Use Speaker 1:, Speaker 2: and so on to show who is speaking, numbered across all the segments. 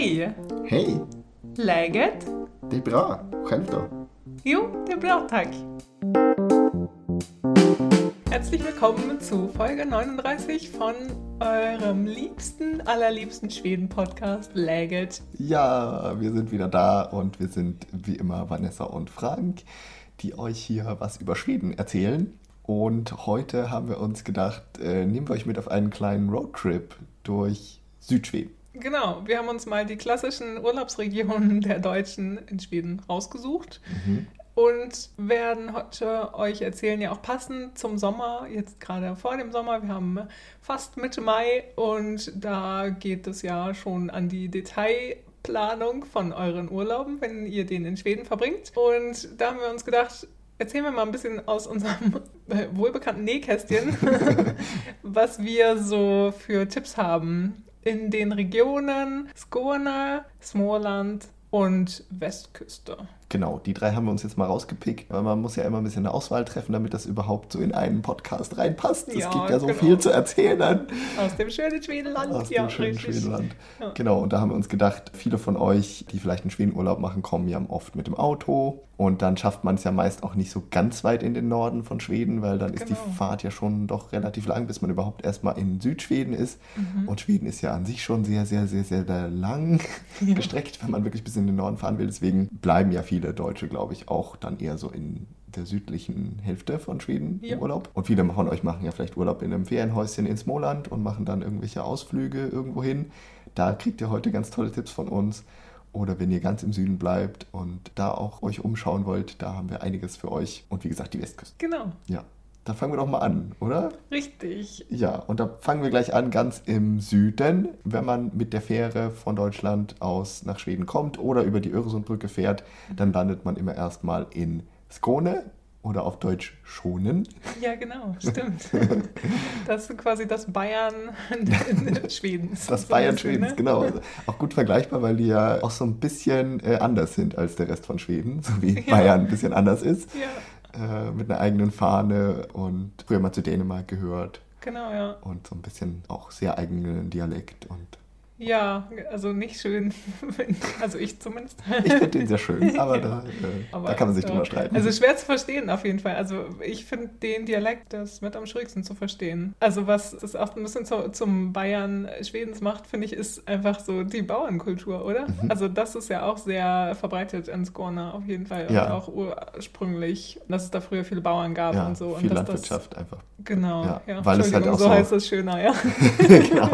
Speaker 1: Hej!
Speaker 2: Hej!
Speaker 1: Läget?
Speaker 2: Det är bra. Själv då?
Speaker 1: Jo, det är bra, tack. Herzlich willkommen zu Folge 39 von eurem liebsten, allerliebsten Schweden-Podcast Läget.
Speaker 2: Ja, wir sind wieder da und wir sind wie immer Vanessa und Frank, die euch hier was über Schweden erzählen. Und heute haben wir uns gedacht, äh, nehmen wir euch mit auf einen kleinen Roadtrip durch Südschweden.
Speaker 1: Genau, wir haben uns mal die klassischen Urlaubsregionen der Deutschen in Schweden rausgesucht und werden heute euch erzählen, ja auch passend zum Sommer, jetzt gerade vor dem Sommer, wir haben fast Mitte Mai und da geht es ja schon an die Detailplanung von euren Urlauben, wenn ihr den in Schweden verbringt. Und da haben wir uns gedacht, erzählen wir mal ein bisschen aus unserem wohlbekannten Nähkästchen, was wir so für Tipps haben in den Regionen Skåne, Småland und Westküste.
Speaker 2: Genau, die drei haben wir uns jetzt mal rausgepickt, weil man muss ja immer ein bisschen eine Auswahl treffen, damit das überhaupt so in einen Podcast reinpasst. Es
Speaker 1: Ja,
Speaker 2: gibt ja so
Speaker 1: genau.
Speaker 2: viel zu erzählen.
Speaker 1: Aus dem schönen Schwedenland.
Speaker 2: Aus
Speaker 1: ja,
Speaker 2: dem schönen
Speaker 1: richtig.
Speaker 2: Schwedenland.
Speaker 1: Ja.
Speaker 2: Genau, und da haben wir uns gedacht, viele von euch, die vielleicht einen Schwedenurlaub machen, kommen ja oft mit dem Auto. Und dann schafft man es ja meist auch nicht so ganz weit in den Norden von Schweden, weil dann ist
Speaker 1: Genau.
Speaker 2: die Fahrt ja schon doch relativ lang, bis man überhaupt erstmal in Südschweden ist.
Speaker 1: Mhm.
Speaker 2: Und Schweden ist ja an sich schon sehr, sehr, sehr, sehr, sehr lang gestreckt, wenn man wirklich bis in den Norden fahren will. Deswegen bleiben ja viele Deutsche, glaube ich, auch dann eher so in der südlichen Hälfte von Schweden
Speaker 1: Ja.
Speaker 2: im Urlaub. Und viele von euch machen ja vielleicht Urlaub in einem Ferienhäuschen in Småland und machen dann irgendwelche Ausflüge irgendwo hin. Da kriegt ihr heute ganz tolle Tipps von uns. Oder wenn ihr ganz im Süden bleibt und da auch euch umschauen wollt, da haben wir einiges für euch. Und wie gesagt, die Westküste.
Speaker 1: Genau,
Speaker 2: Ja, dann fangen wir doch mal an, oder?
Speaker 1: richtig.
Speaker 2: Ja, und da fangen wir gleich an, ganz im Süden. Wenn man mit der Fähre von Deutschland aus nach Schweden kommt oder über die Öresundbrücke fährt, dann landet man immer erstmal in Skåne oder auf Deutsch Schonen.
Speaker 1: Ja, genau, stimmt. Das ist quasi das Bayern Schwedens.
Speaker 2: Das
Speaker 1: so
Speaker 2: Bayern Schwedens,
Speaker 1: ne?
Speaker 2: genau. Auch gut vergleichbar, weil die ja auch so ein bisschen äh, anders sind als der Rest von Schweden, so wie
Speaker 1: Ja.
Speaker 2: Bayern ein bisschen anders ist.
Speaker 1: Ja,
Speaker 2: Äh, mit einer eigenen Fahne und früher mal zu Dänemark gehört
Speaker 1: genau, ja.
Speaker 2: und so ein bisschen auch sehr eigenen Dialekt und
Speaker 1: Ja, also nicht schön. Also ich zumindest.
Speaker 2: ich finde den sehr schön, aber,
Speaker 1: Ja.
Speaker 2: da, äh,
Speaker 1: Aber,
Speaker 2: da kann man sich
Speaker 1: äh,
Speaker 2: drüber streiten.
Speaker 1: Also schwer zu verstehen auf jeden Fall. Also ich finde den Dialekt das mit am schwierigsten zu verstehen. Also was das auch ein bisschen zu, zum Bayern Schwedens macht, finde ich, ist einfach so die Bauernkultur, oder?
Speaker 2: Mhm.
Speaker 1: Also das ist ja auch sehr verbreitet in Skåne auf jeden Fall.
Speaker 2: Ja.
Speaker 1: Und auch ursprünglich, dass es da früher viele Bauern gab
Speaker 2: ja,
Speaker 1: und so.
Speaker 2: viel
Speaker 1: und
Speaker 2: Landwirtschaft einfach.
Speaker 1: Das, genau,
Speaker 2: Ja,
Speaker 1: ja.
Speaker 2: weil es halt auch
Speaker 1: so
Speaker 2: so-
Speaker 1: heißt es schöner, ja.
Speaker 2: genau.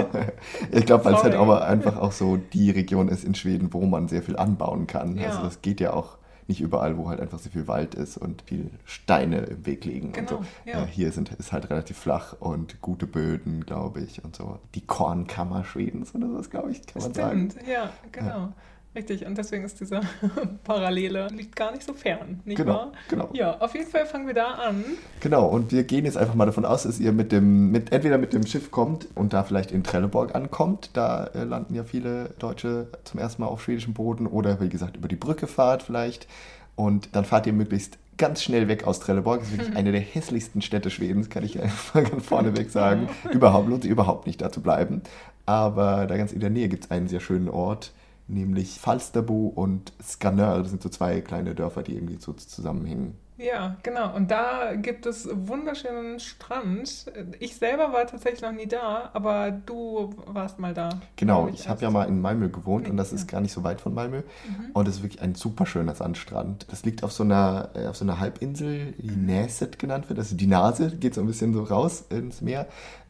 Speaker 2: Ich glaube, weil es halt
Speaker 1: Sorry.
Speaker 2: Aber einfach auch so die Region ist in Schweden, wo man sehr viel anbauen kann.
Speaker 1: Ja.
Speaker 2: Also das geht ja auch nicht überall, wo halt einfach sehr viel Wald ist und viel Steine im Weg liegen
Speaker 1: Genau,
Speaker 2: und so.
Speaker 1: ja.
Speaker 2: Äh, hier sind, ist halt relativ flach und gute Böden, glaube ich, und so. Die Kornkammer Schwedens oder sowas, glaube ich, kann man sagen.
Speaker 1: Ja, genau. Richtig, und deswegen ist diese Parallele liegt gar nicht so fern, nicht
Speaker 2: Genau,
Speaker 1: wahr?
Speaker 2: genau.
Speaker 1: Ja, auf jeden Fall fangen wir da an.
Speaker 2: Genau, und wir gehen jetzt einfach mal davon aus, dass ihr mit dem, mit, entweder mit dem Schiff kommt und da vielleicht in Trelleborg ankommt. Da äh, landen ja viele Deutsche zum ersten Mal auf schwedischem Boden oder wie gesagt über die Brücke fahrt vielleicht. Und dann fahrt ihr möglichst ganz schnell weg aus Trelleborg. Das ist wirklich eine der hässlichsten Städte Schwedens, kann ich einfach ganz vorneweg sagen. Überhaupt lohnt sich überhaupt nicht da zu bleiben. Aber da ganz in der Nähe gibt es einen sehr schönen Ort, nämlich Falsterbo und Skanör. Das sind so zwei kleine Dörfer, die irgendwie so zusammenhängen.
Speaker 1: Ja, genau. Und da gibt es wunderschönen Strand. Ich selber war tatsächlich noch nie da, aber du warst mal da.
Speaker 2: Genau,
Speaker 1: glaub
Speaker 2: ich habe ja mal in Malmö gewohnt
Speaker 1: Nee,
Speaker 2: und das
Speaker 1: ja.
Speaker 2: ist gar nicht so weit von Malmö.
Speaker 1: Mhm.
Speaker 2: Und es ist wirklich ein super schöner Sandstrand. Das liegt auf so einer, äh, auf so einer Halbinsel, die. Näset genannt wird. Also die Nase geht so ein bisschen so raus ins Meer.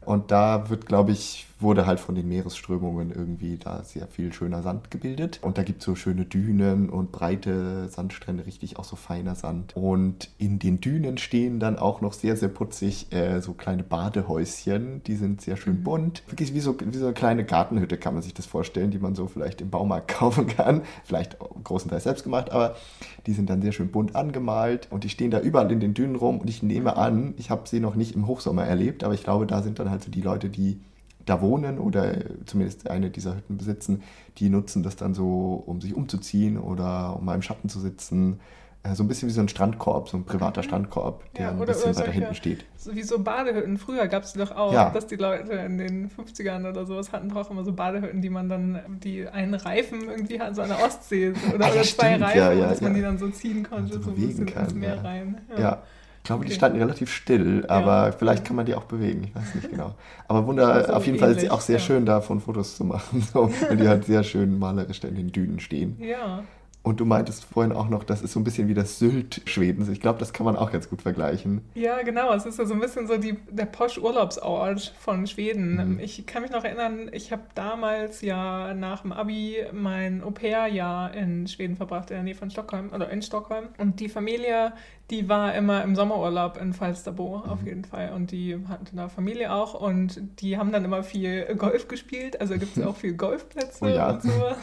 Speaker 2: Und da wird, glaube ich, wurde halt von den Meeresströmungen irgendwie da sehr viel schöner Sand gebildet. Und da gibt es so schöne Dünen und breite Sandstrände, richtig auch so feiner Sand. Und in den Dünen stehen dann auch noch sehr, sehr putzig äh, so kleine Badehäuschen. Die sind sehr schön bunt. Wirklich wie so, wie so eine kleine Gartenhütte kann man sich das vorstellen, die man so vielleicht im Baumarkt kaufen kann. Vielleicht auch großenteils selbst gemacht, aber die sind dann sehr schön bunt angemalt und die stehen da überall in den Dünen rum. Und ich nehme an, ich habe sie noch nicht im Hochsommer erlebt, aber ich glaube, da sind dann halt so die Leute, die da wohnen oder zumindest eine dieser Hütten besitzen, die nutzen das dann so, um sich umzuziehen oder um mal im Schatten zu sitzen Äh, so ein bisschen wie so ein Strandkorb, so ein privater mhm. Strandkorb, der ja, oder, ein bisschen weiter hinten steht.
Speaker 1: So wie so Badehütten. Früher gab es doch auch, ja. dass die Leute in den 50ern oder sowas hatten doch immer so Badehütten, die man dann, die einen Reifen irgendwie hatten, so an der Ostsee. Oder, ah, oder zwei stimmt, Reifen, dass man die dann so ziehen konnte, so, so ein bisschen kann, ins Meer rein.
Speaker 2: ja. Ich glaube, die standen relativ still, aber ja. vielleicht kann man die auch bewegen, ich weiß nicht genau. Aber wunder, so auf jeden ähnlich, Fall auch sehr ja. schön davon Fotos zu machen, so, weil die halt sehr schön malerisch in den Dünen stehen.
Speaker 1: Ja.
Speaker 2: Und du meintest vorhin auch noch, das ist so ein bisschen wie das Sylt Schwedens. Ich glaube, das kann man auch ganz gut vergleichen.
Speaker 1: Ja, genau. Es ist ja so ein bisschen so die, der Posch-Urlaubsort von Schweden. Mhm. Ich kann mich noch erinnern, ich habe damals ja nach dem Abi mein Au-pair-Jahr in Schweden verbracht, in der Nähe von Stockholm oder in Stockholm. Und die Familie, die war immer im Sommerurlaub in Falsterbo mhm. auf jeden Fall. Und die hatten da Familie auch und die haben dann immer viel Golf gespielt. Also gibt es auch viel Golfplätze oh ja. und sowas.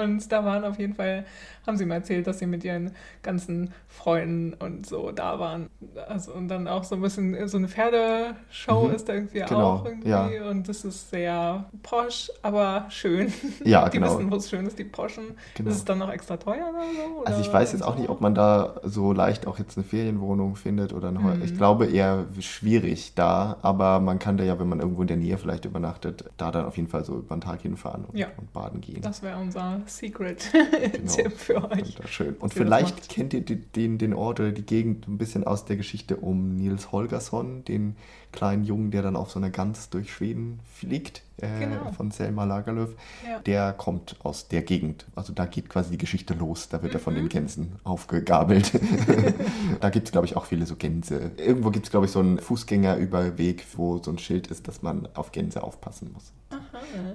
Speaker 1: Und da waren auf jeden Fall haben sie mir erzählt, dass sie mit ihren ganzen Freunden und so da waren. Also und dann auch so ein bisschen so eine Pferdeshow mhm. ist da irgendwie genau, auch irgendwie. Ja. Und das ist sehr posch, aber schön.
Speaker 2: Ja,
Speaker 1: die
Speaker 2: genau.
Speaker 1: wissen, wo es schön ist, die Poschen. Genau. Ist es dann noch extra teuer oder so? Oder?
Speaker 2: Also ich weiß jetzt auch nicht, ob man da so leicht auch jetzt eine Ferienwohnung findet oder eine mhm. Ich glaube eher schwierig da, aber man kann da ja, wenn man irgendwo in der Nähe vielleicht übernachtet, da dann auf jeden Fall so über den Tag hinfahren und,
Speaker 1: ja.
Speaker 2: und baden gehen.
Speaker 1: Das wäre unser Secret-Tipp genau. für euch.
Speaker 2: Wunderschön. Und vielleicht kennt ihr den, den Ort oder die Gegend ein bisschen aus der Geschichte um Nils Holgersson, den kleinen Jungen, der dann auf so einer Gans durch Schweden fliegt, äh, genau. von Selma Lagerlöf. Ja. Der kommt aus der Gegend. Also da geht quasi die Geschichte los. Da wird mhm. er von den mhm. Gänsen aufgegabelt. da gibt es, glaube ich, auch viele so Gänse. Irgendwo gibt es, glaube ich, so einen Fußgängerüberweg, wo so ein Schild ist, dass man auf Gänse aufpassen muss. Aha.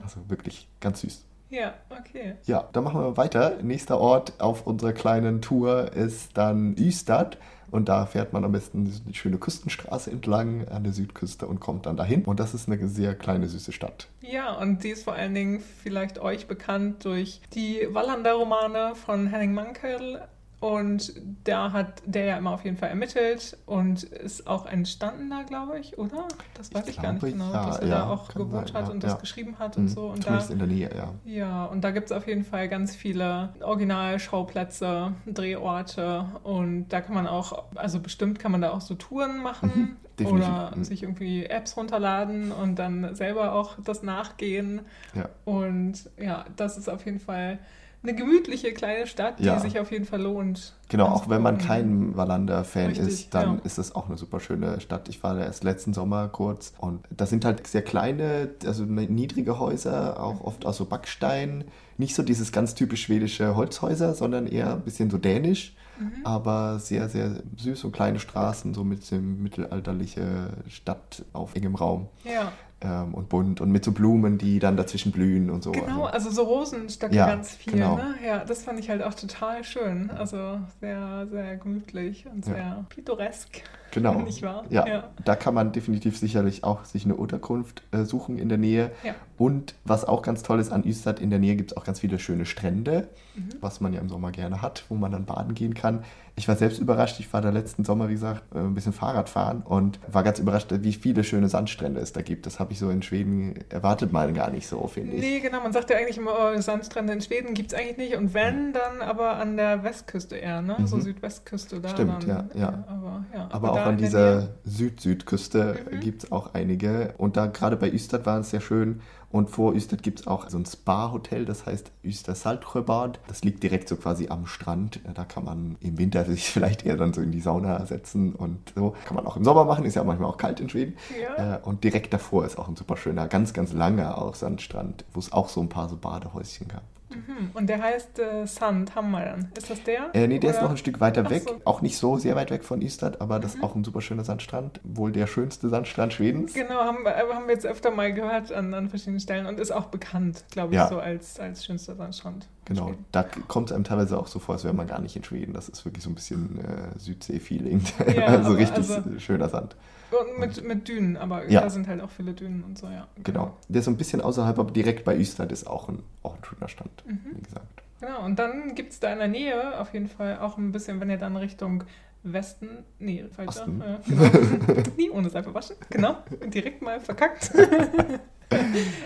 Speaker 2: Also wirklich ganz süß.
Speaker 1: Ja, okay.
Speaker 2: Ja, dann machen wir weiter. Nächster Ort auf unserer kleinen Tour ist dann Ystad. Und da fährt man am besten die schöne Küstenstraße entlang an der Südküste und kommt dann dahin. Und das ist eine sehr kleine, süße Stadt.
Speaker 1: Ja, und die ist vor allen Dingen vielleicht euch bekannt durch die Wallander-Romane von Henning Mankell. Und da hat der ja immer auf jeden Fall ermittelt und ist auch entstanden da, glaube ich, oder? Das weiß ich, ich gar nicht genau, ja, dass er ja, da auch gewohnt sein, hat ja, und das geschrieben hat und mhm, so. Und
Speaker 2: Zumindest da, in der Nähe, ja.
Speaker 1: Ja, und da gibt es auf jeden Fall ganz viele Originalschauplätze, Drehorte und da kann man auch, also bestimmt kann man da auch so Touren machen. Mhm, oder mhm. sich irgendwie Apps runterladen und dann selber auch das nachgehen.
Speaker 2: Ja.
Speaker 1: Und ja, das ist auf jeden Fall eine gemütliche kleine Stadt, die ja. sich auf jeden Fall lohnt.
Speaker 2: Genau, auch wenn man kein Wallander-Fan ist, dann ja. ist das auch eine super schöne Stadt. Ich war da erst letzten Sommer kurz und das sind halt sehr kleine, also niedrige Häuser, auch oft aus so Backstein. Nicht so dieses ganz typisch schwedische Holzhäuser, sondern eher ein bisschen so dänisch. Mhm. aber sehr, sehr süß und kleine Straßen, so mit dem mittelalterliche Stadt auf engem Raum.
Speaker 1: Ja
Speaker 2: ähm, und bunt und mit so Blumen, die dann dazwischen blühen und so.
Speaker 1: Genau, also, also so Rosenstöcke ja, ganz viel. Genau. Ne? Ja, das fand ich halt auch total schön. Also sehr, sehr gemütlich und sehr ja. pittoresk.
Speaker 2: Genau.
Speaker 1: Nicht wahr?
Speaker 2: Ja, ja, da kann man definitiv sicherlich auch sich eine Unterkunft äh, suchen in der Nähe.
Speaker 1: Ja.
Speaker 2: Und was auch ganz toll ist, an Ystad in der Nähe gibt es auch ganz viele schöne Strände, mhm. was man ja im Sommer gerne hat, wo man dann baden gehen kann. Ich war selbst überrascht, ich war da letzten Sommer, wie gesagt, äh, ein bisschen Fahrrad fahren und war ganz überrascht, wie viele schöne Sandstrände es da gibt. Das habe ich so in Schweden erwartet mal gar nicht so, finde ich.
Speaker 1: Nee, genau, man sagt ja eigentlich immer, oh, Sandstrände in Schweden gibt es eigentlich nicht und wenn, dann aber an der Westküste eher, ne? Mhm. So Südwestküste da.
Speaker 2: Stimmt,
Speaker 1: dann,
Speaker 2: ja, ja.
Speaker 1: Aber, ja.
Speaker 2: aber auch an dieser Süd-Südküste mhm. gibt es auch einige. Und da gerade bei Ystad war es sehr schön. Und vor Ystad gibt es auch so ein Spa-Hotel, das heißt Ystad Saltsjöbad. Das liegt direkt so quasi am Strand. Da kann man im Winter sich vielleicht eher dann so in die Sauna setzen und so. Kann man auch im Sommer machen, ist ja manchmal auch kalt in Schweden.
Speaker 1: Ja.
Speaker 2: Äh, und direkt davor ist auch ein super schöner, ganz, ganz langer auch Sandstrand, wo es auch so ein paar so Badehäuschen gab.
Speaker 1: Mhm. Und der heißt äh, Sandhammaren. Ist das der?
Speaker 2: Äh, nee, der Oder? ist noch ein Stück weiter weg. So. Auch nicht so sehr weit weg von Ystad, aber das mhm. ist auch ein super schöner Sandstrand. Wohl der schönste Sandstrand Schwedens.
Speaker 1: Genau, haben, äh, haben wir jetzt öfter mal gehört an, an verschiedenen Stellen und ist auch bekannt, glaube ich, ja. so als, als schönster Sandstrand.
Speaker 2: Genau, da kommt es einem teilweise auch so vor, als wäre man gar nicht in Schweden. Das ist wirklich so ein bisschen äh, Südsee-Feeling. Ja, also richtig also, schöner Sand.
Speaker 1: Und mit, mit Dünen, aber ja. da sind halt auch viele Dünen und so, ja.
Speaker 2: Genau. Der ist so ein bisschen außerhalb, aber direkt bei Ystad ist auch ein, auch ein schöner Stand, mhm. wie gesagt.
Speaker 1: Genau, und dann gibt es da in der Nähe auf jeden Fall auch ein bisschen, wenn ihr dann Richtung Westen, nee, falscher, äh, genau. nie ohne Seife waschen, genau, direkt mal verkackt.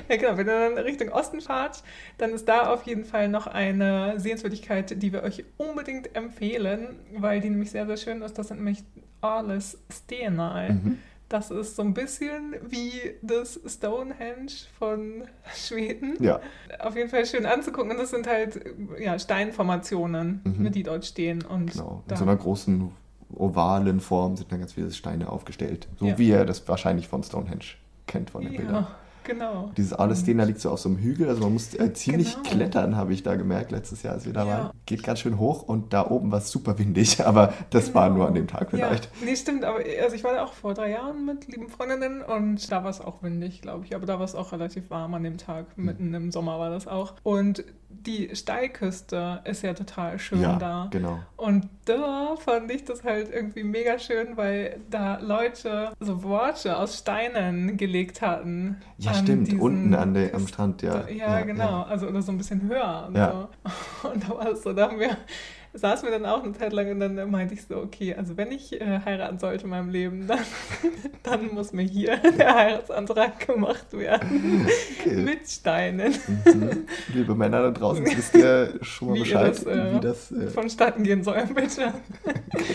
Speaker 1: ja, genau. Wenn ihr dann Richtung Osten fahrt, dann ist da auf jeden Fall noch eine Sehenswürdigkeit, die wir euch unbedingt empfehlen, weil die nämlich sehr, sehr schön ist. Das sind nämlich Arles Stenal. Mhm. Das ist so ein bisschen wie das Stonehenge von Schweden.
Speaker 2: Ja.
Speaker 1: Auf jeden Fall schön anzugucken. Und das sind halt ja, Steinformationen, mhm. die dort stehen. Und
Speaker 2: genau. In so einer großen ovalen Form sind dann ganz viele Steine aufgestellt. So ja. wie ihr das wahrscheinlich von Stonehenge kennt von den ja. Bildern.
Speaker 1: Genau.
Speaker 2: Dieses Alestena liegt so auf so einem Hügel, also man muss äh, ziemlich genau. klettern, habe ich da gemerkt letztes Jahr, als wir da ja. waren. Geht ganz schön hoch und da oben war es super windig, aber das genau. war nur an dem Tag vielleicht.
Speaker 1: Ja. Nee, stimmt, aber also ich war da auch vor drei Jahren mit lieben Freundinnen und da war es auch windig, glaube ich, aber da war es auch relativ warm an dem Tag, hm. mitten im Sommer war das auch. Und die Steilküste ist ja total schön ja, da.
Speaker 2: Genau.
Speaker 1: Und da fand ich das halt irgendwie mega schön, weil da Leute so Worte aus Steinen gelegt hatten.
Speaker 2: Ja, stimmt, unten an der, am Strand, ja.
Speaker 1: Ja, ja genau. Ja. Also oder so ein bisschen höher. Und, ja. so. und da war es so, da haben wir saßen wir dann auch eine Zeit lang und dann meinte ich so, okay, also wenn ich äh, heiraten sollte in meinem Leben, dann, dann muss mir hier der Heiratsantrag gemacht werden. Okay. Mit Steinen.
Speaker 2: Mhm. Liebe Männer da draußen, wisst ihr schon mal wie Bescheid, das, äh, wie das
Speaker 1: äh, vonstatten gehen soll, bitte.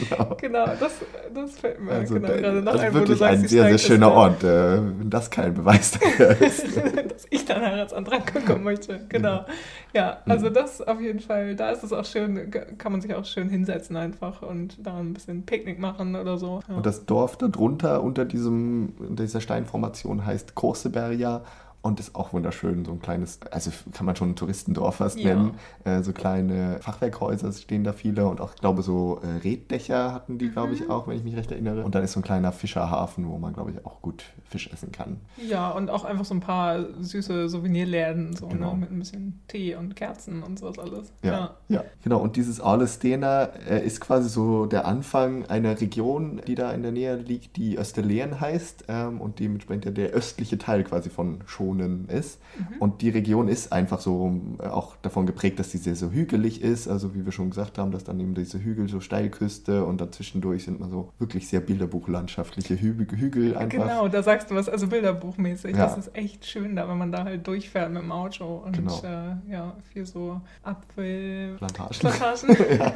Speaker 1: genau. genau, das, das fällt mir
Speaker 2: also
Speaker 1: genau,
Speaker 2: gerade noch also ein, wirklich sagst, ein sehr, sehr schöner Ort, äh, wenn das kein Beweis dafür ist.
Speaker 1: Dass ich dann Heiratsantrag bekommen möchte, genau. Ja, also mhm. das auf jeden Fall, da ist es auch schön, kann man sich auch schön hinsetzen einfach und da ein bisschen Picknick machen oder so.
Speaker 2: Ja. Und das Dorf darunter unter diesem, unter dieser Steinformation heißt Korseberja und ist auch wunderschön, so ein kleines, also kann man schon ein Touristendorf fast ja. nennen. Äh, so kleine Fachwerkhäuser stehen da viele und auch, ich glaube, so äh, Reddächer hatten die, mhm. glaube ich, auch, wenn ich mich recht erinnere. Und dann ist so ein kleiner Fischerhafen, wo man, glaube ich, auch gut Fisch essen kann.
Speaker 1: Ja, und auch einfach so ein paar süße Souvenirläden, so ne, genau. ne, mit ein bisschen Tee und Kerzen und sowas alles.
Speaker 2: Ja, ja. ja. genau. Und dieses Alestena äh, ist quasi so der Anfang einer Region, die da in der Nähe liegt, die Österleen heißt ähm, und dementsprechend der östliche Teil quasi von Schon Regionen ist. Mhm. Und die Region ist einfach so äh, auch davon geprägt, dass sie sehr so hügelig ist. Also wie wir schon gesagt haben, dass dann eben diese Hügel so Steilküste und dazwischendurch sind man so wirklich sehr bilderbuchlandschaftliche Hü Hügel einfach.
Speaker 1: Genau, da sagst du was, also bilderbuchmäßig. Ja. Das ist echt schön da, wenn man da halt durchfährt mit dem Auto und genau. äh, ja, viel so Apfelplantagen.
Speaker 2: Plantagen. ja.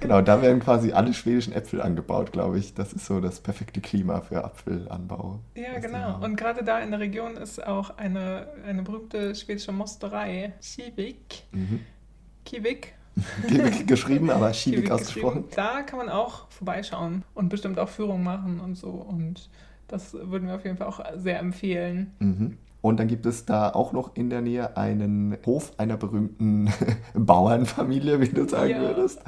Speaker 2: Genau, da werden quasi alle schwedischen Äpfel angebaut, glaube ich. Das ist so das perfekte Klima für Apfelanbau.
Speaker 1: Ja, genau. Und gerade da in der Region ist auch ein eine, eine berühmte schwedische Mosterei, Kivik. Mhm. Kivik.
Speaker 2: Kivik geschrieben, aber Kivik ausgesprochen.
Speaker 1: Da kann man auch vorbeischauen und bestimmt auch Führungen machen und so. Und das würden wir auf jeden Fall auch sehr empfehlen.
Speaker 2: Mhm. Und dann gibt es da auch noch in der Nähe einen Hof einer berühmten Bauernfamilie, wie du sagen ja. würdest.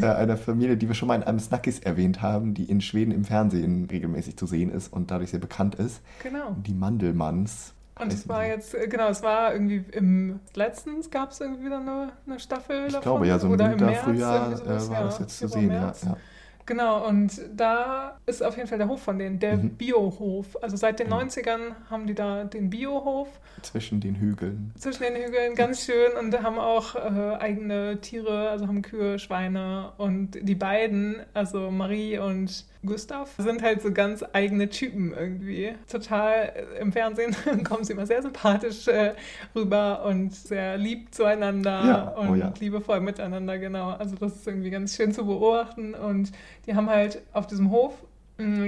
Speaker 2: Äh, einer Familie, die wir schon mal in einem Snackis erwähnt haben, die in Schweden im Fernsehen regelmäßig zu sehen ist und dadurch sehr bekannt ist.
Speaker 1: Genau.
Speaker 2: Die Mandelmanns.
Speaker 1: Und es war jetzt, äh, genau, es war irgendwie im letztens gab es irgendwie wieder eine, eine Staffel
Speaker 2: ich
Speaker 1: davon.
Speaker 2: Glaube ja, so im Oder Winter, im März, Frühjahr äh, war ja, das jetzt zu sehen, ja, ja.
Speaker 1: Genau, und da ist auf jeden Fall der Hof von denen, der mhm. Biohof. Also seit den ja. 90ern haben die da den Biohof.
Speaker 2: Zwischen den Hügeln.
Speaker 1: Zwischen den Hügeln, ganz schön. Und haben auch äh, eigene Tiere, also haben Kühe, Schweine. Und die beiden, also Marie und Gustav, sind halt so ganz eigene Typen irgendwie. Total äh, im Fernsehen kommen sie immer sehr sympathisch äh, rüber und sehr lieb zueinander ja. Oh und ja. liebevoll miteinander, genau. Also das ist irgendwie ganz schön zu beobachten. Und die haben halt auf diesem Hof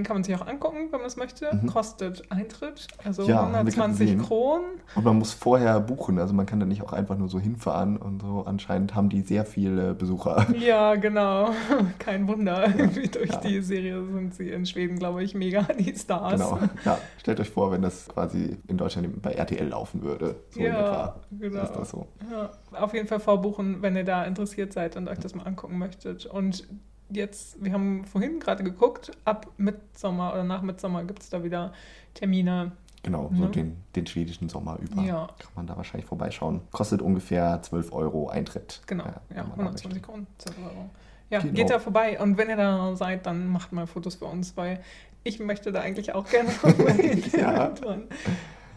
Speaker 1: kann man sich auch angucken, wenn man es möchte. Mhm. Kostet Eintritt, also ja, 120 Kronen.
Speaker 2: Und man muss vorher buchen, also man kann da nicht auch einfach nur so hinfahren und so. Anscheinend haben die sehr viele Besucher.
Speaker 1: Ja, genau. Kein Wunder. Ja. Durch ja. die Serie sind sie in Schweden, glaube ich, mega die Stars.
Speaker 2: Genau. Ja, stellt euch vor, wenn das quasi in Deutschland bei RTL laufen würde.
Speaker 1: So ja, genau. Ist das so. Ja. Auf jeden Fall vorbuchen, wenn ihr da interessiert seid und euch das mal angucken möchtet. Und jetzt, wir haben vorhin gerade geguckt, ab Mitsommer oder nach Mitsommer gibt es da wieder Termine.
Speaker 2: Genau, so ne? den, den schwedischen Sommer über ja. kann man da wahrscheinlich vorbeischauen. Kostet ungefähr 12 Euro Eintritt.
Speaker 1: Genau, ja, ja 120 Kronen, 12 Euro. Ja, genau. geht da vorbei und wenn ihr da seid, dann macht mal Fotos für uns, weil ich möchte da eigentlich auch gerne hin.
Speaker 2: ja.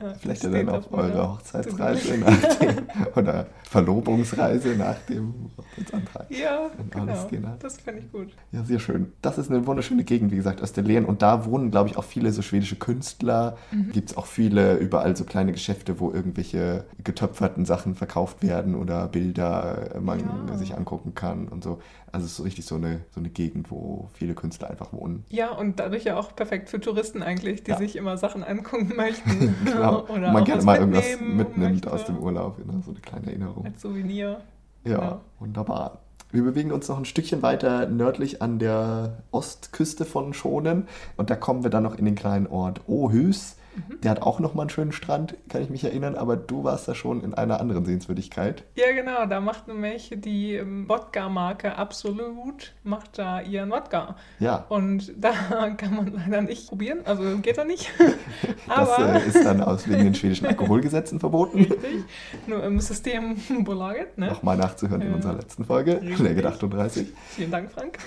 Speaker 2: Ja, Vielleicht ja dann auf eure Hochzeitsreise nach dem, oder Verlobungsreise nach dem Hochzeitsantrag.
Speaker 1: Ja, genau. Das fände ich gut.
Speaker 2: Ja, sehr schön. Das ist eine wunderschöne Gegend, wie gesagt, Österlen. Und da wohnen, glaube ich, auch viele so schwedische Künstler. Mhm. Gibt es auch viele, überall so kleine Geschäfte, wo irgendwelche getöpferten Sachen verkauft werden oder Bilder äh, man ja. sich angucken kann und so. Also es ist so richtig so eine, so eine Gegend, wo viele Künstler einfach wohnen.
Speaker 1: Ja, und dadurch ja auch perfekt für Touristen eigentlich, die ja. sich immer Sachen angucken möchten.
Speaker 2: genau. Oder man gerne mal irgendwas mitnimmt möchte. aus dem Urlaub, ne? so eine kleine Erinnerung.
Speaker 1: Als Souvenir.
Speaker 2: Ja, ja, wunderbar. Wir bewegen uns noch ein Stückchen weiter nördlich an der Ostküste von Schonen und da kommen wir dann noch in den kleinen Ort Ohüs. Mhm. Der hat auch nochmal einen schönen Strand, kann ich mich erinnern, aber du warst da schon in einer anderen Sehenswürdigkeit.
Speaker 1: Ja, genau, da macht nämlich die ähm, Wodka-Marke Absolut, macht da ihren Wodka.
Speaker 2: Ja.
Speaker 1: Und da kann man leider nicht probieren, also geht da nicht.
Speaker 2: das äh, ist dann aus wegen den schwedischen Alkoholgesetzen verboten.
Speaker 1: Richtig, nur im System Bolaget. Ne?
Speaker 2: Nochmal nachzuhören in unserer letzten Folge, Läge 38.
Speaker 1: Vielen Dank, Frank.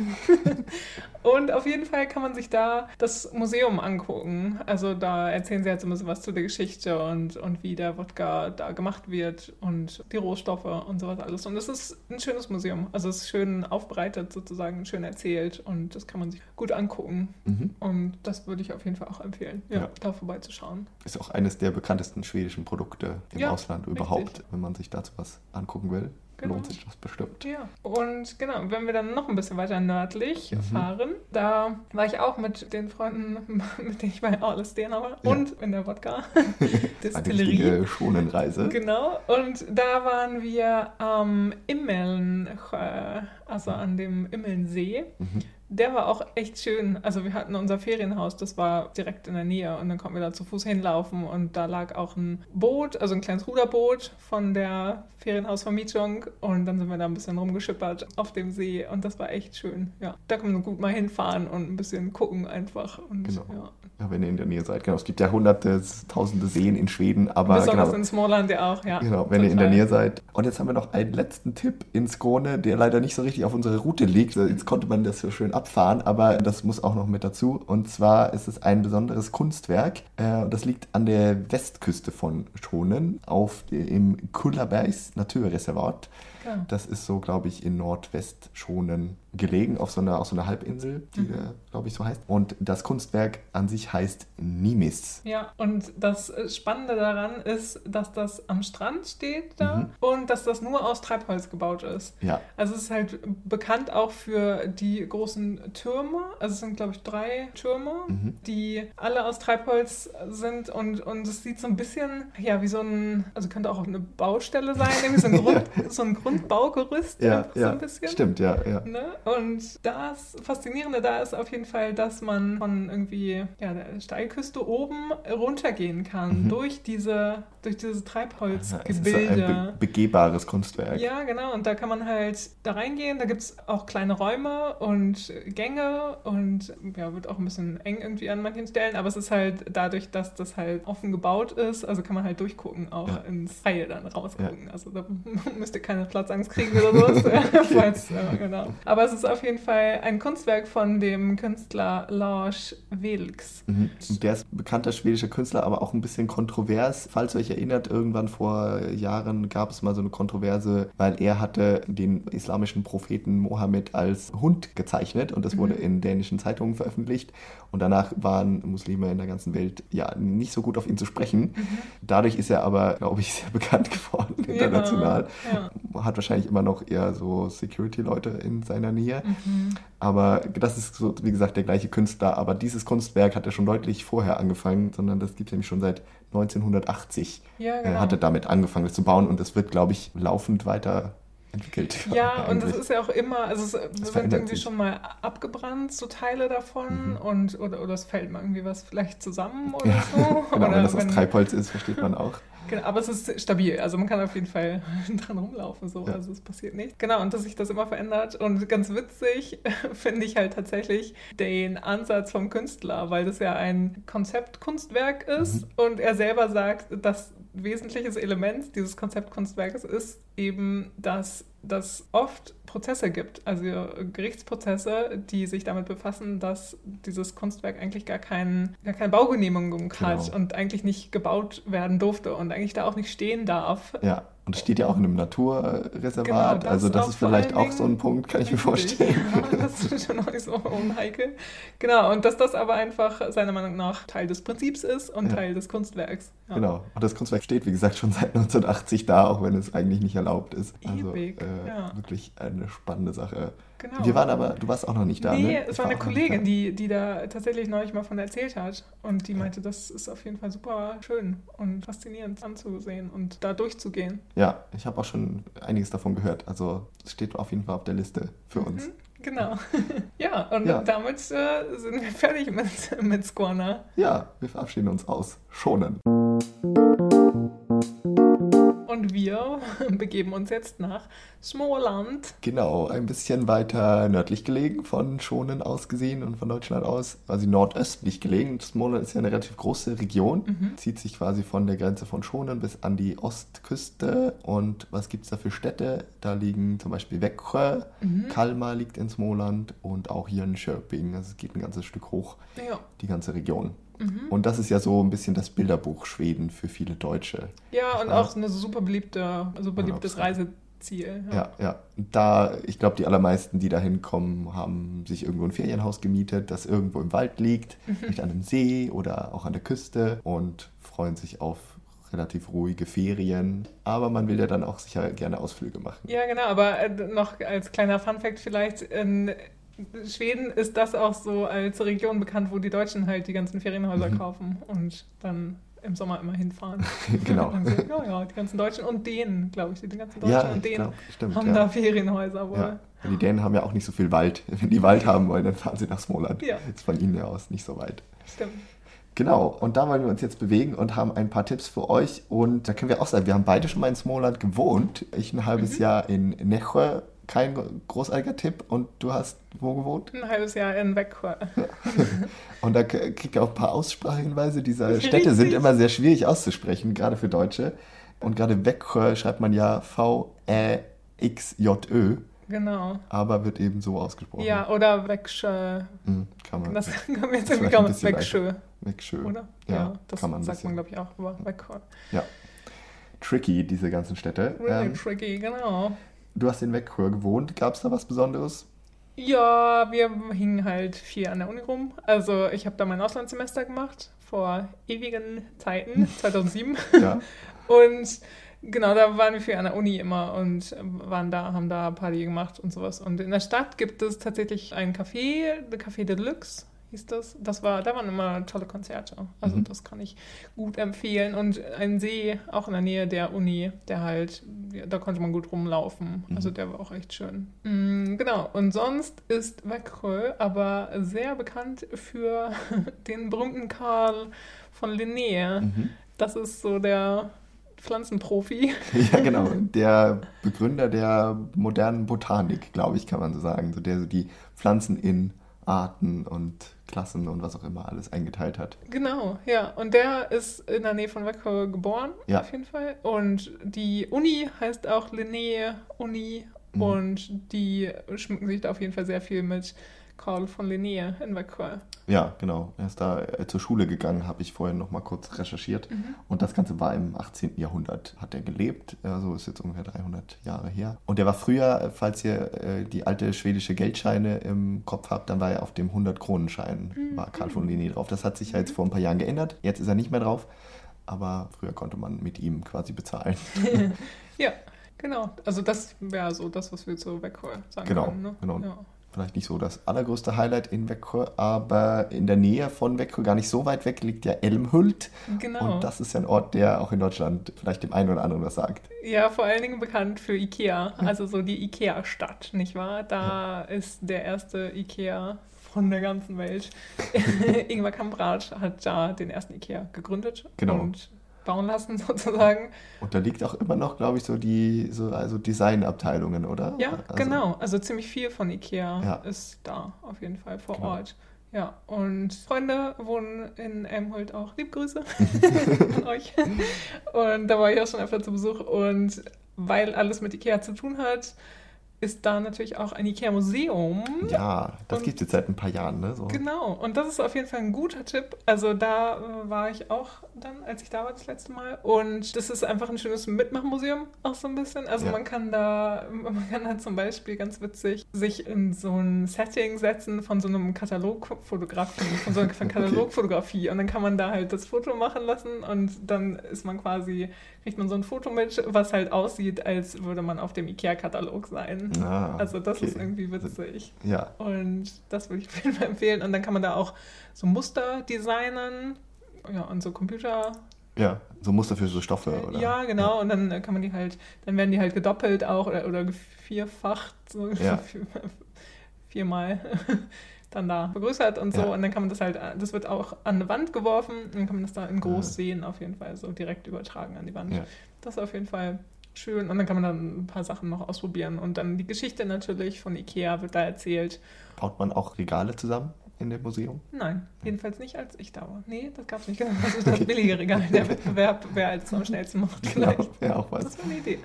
Speaker 1: Und auf jeden Fall kann man sich da das Museum angucken. Also da erzählen sie jetzt ein bisschen was zu der Geschichte und, und wie der Wodka da gemacht wird und die Rohstoffe und sowas alles. Und es ist ein schönes Museum. Also es ist schön aufbereitet sozusagen, schön erzählt und das kann man sich gut angucken. Mhm. Und das würde ich auf jeden Fall auch empfehlen, ja, ja. da vorbeizuschauen.
Speaker 2: Ist auch eines der bekanntesten schwedischen Produkte im ja, Ausland überhaupt, richtig. wenn man sich dazu was angucken will genau. lohnt sich das bestimmt.
Speaker 1: Ja, und genau, wenn wir dann noch ein bisschen weiter nördlich mhm. fahren, da war ich auch mit den Freunden, mit denen ich bei Alles war ja. und in der Wodka-Distillerie.
Speaker 2: Eine Schonenreise.
Speaker 1: Genau, und da waren wir am Immeln, äh, also an dem Immelnsee. Mhm. Der war auch echt schön. Also wir hatten unser Ferienhaus, das war direkt in der Nähe und dann konnten wir da zu Fuß hinlaufen und da lag auch ein Boot, also ein kleines Ruderboot von der Ferienhausvermietung und dann sind wir da ein bisschen rumgeschippert auf dem See und das war echt schön. Ja, da kann man gut mal hinfahren und ein bisschen gucken einfach. Und,
Speaker 2: genau. Ja. ja. wenn ihr in der Nähe seid. Genau, es gibt ja hunderte, tausende Seen in Schweden, aber
Speaker 1: besonders
Speaker 2: genau,
Speaker 1: in Småland ja auch. Ja,
Speaker 2: genau, wenn total. ihr in der Nähe seid. Und jetzt haben wir noch einen letzten Tipp in Skåne, der leider nicht so richtig auf unserer Route liegt. Jetzt konnte man das so schön abfahren, aber das muss auch noch mit dazu. Und zwar ist es ein besonderes Kunstwerk. Äh, das liegt an der Westküste von Schonen auf im Kullabergs Naturreservat. Ja. Das ist so, glaube ich, in Nordwestschonen gelegen, auf so einer, auf so einer Halbinsel, die, mhm. glaube ich, so heißt. Und das Kunstwerk an sich heißt Nimis.
Speaker 1: Ja, und das Spannende daran ist, dass das am Strand steht da mhm. und dass das nur aus Treibholz gebaut ist.
Speaker 2: Ja.
Speaker 1: Also es ist halt bekannt auch für die großen Türme. Also es sind, glaube ich, drei Türme, mhm. die alle aus Treibholz sind und, und es sieht so ein bisschen, ja, wie so ein, also könnte auch eine Baustelle sein, irgendwie so ein, Grund, so ein Grundbaugerüst.
Speaker 2: Ja, so ja. ein bisschen. Stimmt, ja, ja.
Speaker 1: Ne? Und das Faszinierende da ist auf jeden Fall, dass man von irgendwie ja, der Steilküste oben runtergehen kann mhm. durch diese durch dieses Treibholzgebilde.
Speaker 2: Ja, ein be begehbares Kunstwerk.
Speaker 1: Ja, genau. Und da kann man halt da reingehen. Da gibt es auch kleine Räume und Gänge und ja, wird auch ein bisschen eng irgendwie an manchen Stellen. Aber es ist halt dadurch, dass das halt offen gebaut ist, also kann man halt durchgucken, auch ja. ins Freie dann rausgucken. Ja. Also da müsst ihr keine Platzangst kriegen oder sowas. Falls, äh, genau. Aber es ist auf jeden Fall ein Kunstwerk von dem Künstler Lars Wilks.
Speaker 2: Mhm. Der ist bekannter schwedischer Künstler, aber auch ein bisschen kontrovers. Falls euch erinnert, irgendwann vor Jahren gab es mal so eine Kontroverse, weil er hatte den islamischen Propheten Mohammed als Hund gezeichnet und das wurde mhm. in dänischen Zeitungen veröffentlicht. Und danach waren Muslime in der ganzen Welt ja nicht so gut auf ihn zu sprechen. Mhm. Dadurch ist er aber, glaube ich, sehr bekannt geworden international. Ja, ja. Hat wahrscheinlich immer noch eher so Security-Leute in seiner Nähe. Mhm. Aber das ist so, wie gesagt, der gleiche Künstler. Aber dieses Kunstwerk hat er schon deutlich vorher angefangen, sondern das gibt es nämlich schon seit 1980. Ja, genau. Er hatte damit angefangen, das zu bauen und es wird, glaube ich, laufend weiter entwickelt.
Speaker 1: Ja, und es ist ja auch immer, also es, es sind irgendwie sich. schon mal abgebrannt, so Teile davon, mhm. und oder, oder es fällt mal irgendwie was vielleicht zusammen oder ja, so.
Speaker 2: genau,
Speaker 1: oder
Speaker 2: wenn das aus Treibholz ist, versteht man auch.
Speaker 1: Genau, aber es ist stabil. Also man kann auf jeden Fall dran rumlaufen. So. Ja. Also es passiert nichts. Genau, und dass sich das immer verändert. Und ganz witzig finde ich halt tatsächlich den Ansatz vom Künstler, weil das ja ein Konzeptkunstwerk ist mhm. und er selber sagt, dass wesentliches Element dieses Konzeptkunstwerkes ist eben, dass das oft Prozesse gibt, also Gerichtsprozesse, die sich damit befassen, dass dieses Kunstwerk eigentlich gar, kein, gar keine Baugenehmigung hat genau. und eigentlich nicht gebaut werden durfte und eigentlich da auch nicht stehen darf.
Speaker 2: Ja. Und es steht ja auch in einem Naturreservat. Genau, das also das ist vielleicht auch so ein Punkt, kann ich mir vorstellen.
Speaker 1: Ja, das ist schon nicht so unheikel. Genau, und dass das aber einfach seiner Meinung nach Teil des Prinzips ist und ja. Teil des Kunstwerks.
Speaker 2: Ja. Genau, und das Kunstwerk steht, wie gesagt, schon seit 1980 da, auch wenn es eigentlich nicht erlaubt ist. Also äh, wirklich eine spannende Sache. Genau. Wir waren aber, du warst auch noch nicht da,
Speaker 1: nee,
Speaker 2: ne?
Speaker 1: es war, war eine Kollegin, die, die da tatsächlich neulich mal von erzählt hat. Und die meinte, das ist auf jeden Fall super schön und faszinierend anzusehen und da durchzugehen.
Speaker 2: Ja, ich habe auch schon einiges davon gehört. Also es steht auf jeden Fall auf der Liste für uns. Mhm,
Speaker 1: genau. ja, und ja. damit äh, sind wir fertig mit, mit Squanner.
Speaker 2: Ja, wir verabschieden uns aus. Schonen.
Speaker 1: Und wir begeben uns jetzt nach Smoland.
Speaker 2: Genau, ein bisschen weiter nördlich gelegen, von Schonen aus gesehen und von Deutschland aus, quasi nordöstlich gelegen. Smoland ist ja eine relativ große Region, mhm. zieht sich quasi von der Grenze von Schonen bis an die Ostküste. Und was gibt es da für Städte? Da liegen zum Beispiel Växjö, mhm. Kalmar liegt in Smoland und auch hier in Schöping. Also es geht ein ganzes Stück hoch, ja. die ganze Region. Mhm. Und das ist ja so ein bisschen das Bilderbuch Schweden für viele Deutsche.
Speaker 1: Ja, und ja. auch ein super, beliebte, super beliebtes Reiseziel.
Speaker 2: Ja, ja. ja. Da, ich glaube, die allermeisten, die da hinkommen, haben sich irgendwo ein Ferienhaus gemietet, das irgendwo im Wald liegt, mhm. vielleicht an einem See oder auch an der Küste und freuen sich auf relativ ruhige Ferien. Aber man will ja dann auch sicher gerne Ausflüge machen.
Speaker 1: Ja, genau. Aber äh, noch als kleiner Funfact vielleicht, in Schweden ist das auch so als Region bekannt, wo die Deutschen halt die ganzen Ferienhäuser mhm. kaufen und dann im Sommer immer hinfahren.
Speaker 2: genau.
Speaker 1: So, ja, ja, die ganzen Deutschen und Dänen, glaube ich, die ganzen Deutschen ja, und Dänen glaub, stimmt, haben ja. da Ferienhäuser wohl. Ja.
Speaker 2: Die Dänen haben ja auch nicht so viel Wald. Wenn die Wald haben wollen, dann fahren sie nach Smoland. Ja. Ist von ihnen ja aus nicht so weit.
Speaker 1: Stimmt.
Speaker 2: Genau, und da wollen wir uns jetzt bewegen und haben ein paar Tipps für euch. Und da können wir auch sagen, wir haben beide schon mal in Smoland gewohnt. Ich ein halbes mhm. Jahr in Nächwe kein großartiger Tipp. Und du hast wo gewohnt?
Speaker 1: Ein halbes Jahr in Växjö.
Speaker 2: und da kriegt ihr auch ein paar Aussprachehinweise. Diese Städte sind immer sehr schwierig auszusprechen, gerade für Deutsche. Und gerade Växjö schreibt man ja V-E-X-J-Ö.
Speaker 1: Genau.
Speaker 2: Aber wird eben so ausgesprochen.
Speaker 1: Ja, oder Växjö.
Speaker 2: Mhm, kann man.
Speaker 1: Das kann man jetzt irgendwie kommen. Växjö.
Speaker 2: Växjö.
Speaker 1: Oder?
Speaker 2: Ja, ja
Speaker 1: das
Speaker 2: kann man
Speaker 1: sagt man, glaube ich, auch Växjö.
Speaker 2: Ja. Tricky, diese ganzen Städte.
Speaker 1: Really ähm, tricky, genau.
Speaker 2: Du hast in Weckchor gewohnt. Gab es da was Besonderes?
Speaker 1: Ja, wir hingen halt viel an der Uni rum. Also ich habe da mein Auslandssemester gemacht, vor ewigen Zeiten, 2007. ja. Und genau, da waren wir viel an der Uni immer und waren da, haben da Party gemacht und sowas. Und in der Stadt gibt es tatsächlich ein Café, der Café Deluxe hieß das. Das war, da waren immer tolle Konzerte. Also mhm. das kann ich gut empfehlen. Und ein See auch in der Nähe der Uni, der halt, da konnte man gut rumlaufen. Mhm. Also der war auch echt schön. Mhm, genau. Und sonst ist Växjö aber sehr bekannt für den berühmten Karl von Linné. Mhm. Das ist so der Pflanzenprofi.
Speaker 2: Ja, genau. Der Begründer der modernen Botanik, glaube ich, kann man so sagen. So der so die Pflanzen in Arten und Klassen und was auch immer alles eingeteilt hat.
Speaker 1: Genau, ja. Und der ist in der Nähe von Wacker geboren, ja. auf jeden Fall. Und die Uni heißt auch Linné Uni mhm. und die schmücken sich da auf jeden Fall sehr viel mit Karl von Linné in Vacois.
Speaker 2: Ja, genau. Er ist da äh, zur Schule gegangen, habe ich vorhin noch mal kurz recherchiert. Mhm. Und das Ganze war im 18. Jahrhundert, hat er gelebt. Also ist jetzt ungefähr 300 Jahre her. Und er war früher, falls ihr äh, die alte schwedische Geldscheine im Kopf habt, dann war er auf dem 100-Kronenschein, mhm. war Karl von Linné drauf. Das hat sich ja jetzt mhm. vor ein paar Jahren geändert. Jetzt ist er nicht mehr drauf. Aber früher konnte man mit ihm quasi bezahlen.
Speaker 1: ja, genau. Also das wäre so das, was wir zu Vacois sagen
Speaker 2: genau,
Speaker 1: können. Ne?
Speaker 2: Genau, ja vielleicht nicht so das allergrößte Highlight in Växjö, aber in der Nähe von Växjö, gar nicht so weit weg, liegt ja Elmhult.
Speaker 1: Genau.
Speaker 2: Und das ist ja ein Ort, der auch in Deutschland vielleicht dem einen oder anderen was sagt.
Speaker 1: Ja, vor allen Dingen bekannt für Ikea, also so die Ikea-Stadt, nicht wahr? Da ja. ist der erste Ikea von der ganzen Welt. Ingvar Kamprad hat da den ersten Ikea gegründet.
Speaker 2: Genau.
Speaker 1: Und bauen lassen, sozusagen.
Speaker 2: Und da liegt auch immer noch, glaube ich, so die so, also Designabteilungen, oder?
Speaker 1: Ja, also, genau. Also ziemlich viel von IKEA ja. ist da auf jeden Fall vor genau. Ort. Ja, und Freunde wohnen in Elmholt auch. Liebe Grüße an euch. Und da war ich auch schon öfter zu Besuch. Und weil alles mit Ikea zu tun hat, ist da natürlich auch ein IKEA-Museum.
Speaker 2: Ja, das gibt es jetzt seit ein paar Jahren, ne? So.
Speaker 1: Genau, und das ist auf jeden Fall ein guter Tipp. Also da äh, war ich auch dann, als ich da war das letzte Mal. Und das ist einfach ein schönes Mitmachmuseum, auch so ein bisschen. Also ja. man kann da, man kann da zum Beispiel ganz witzig sich in so ein Setting setzen von so einem Katalogfotografie, von so einer Katalogfotografie. Okay. Und dann kann man da halt das Foto machen lassen und dann ist man quasi, kriegt man so ein Foto mit, was halt aussieht, als würde man auf dem IKEA-Katalog sein. Ah, also das okay. ist irgendwie witzig.
Speaker 2: Ja.
Speaker 1: Und das würde ich auf jeden Fall empfehlen. Und dann kann man da auch so Muster designen. Ja, und so Computer.
Speaker 2: Ja, so Muster für so Stoffe, oder?
Speaker 1: Ja, genau. Ja. Und dann kann man die halt, dann werden die halt gedoppelt auch oder, oder vierfacht, so ja. viermal dann da vergrößert und so. Ja. Und dann kann man das halt, das wird auch an eine Wand geworfen. Dann kann man das da in groß ja. sehen, auf jeden Fall, so direkt übertragen an die Wand. Das ist auf jeden Fall schön. Und dann kann man dann ein paar Sachen noch ausprobieren. Und dann die Geschichte natürlich von Ikea wird da erzählt.
Speaker 2: Baut man auch Regale zusammen? in dem Museum?
Speaker 1: Nein, jedenfalls nicht, als ich da war. Nee, das gab es nicht. Genau. Das ist das billige Regal. Der Wettbewerb, wer als am schnellsten macht, vielleicht.
Speaker 2: Ja, auch was.
Speaker 1: Das war eine Idee.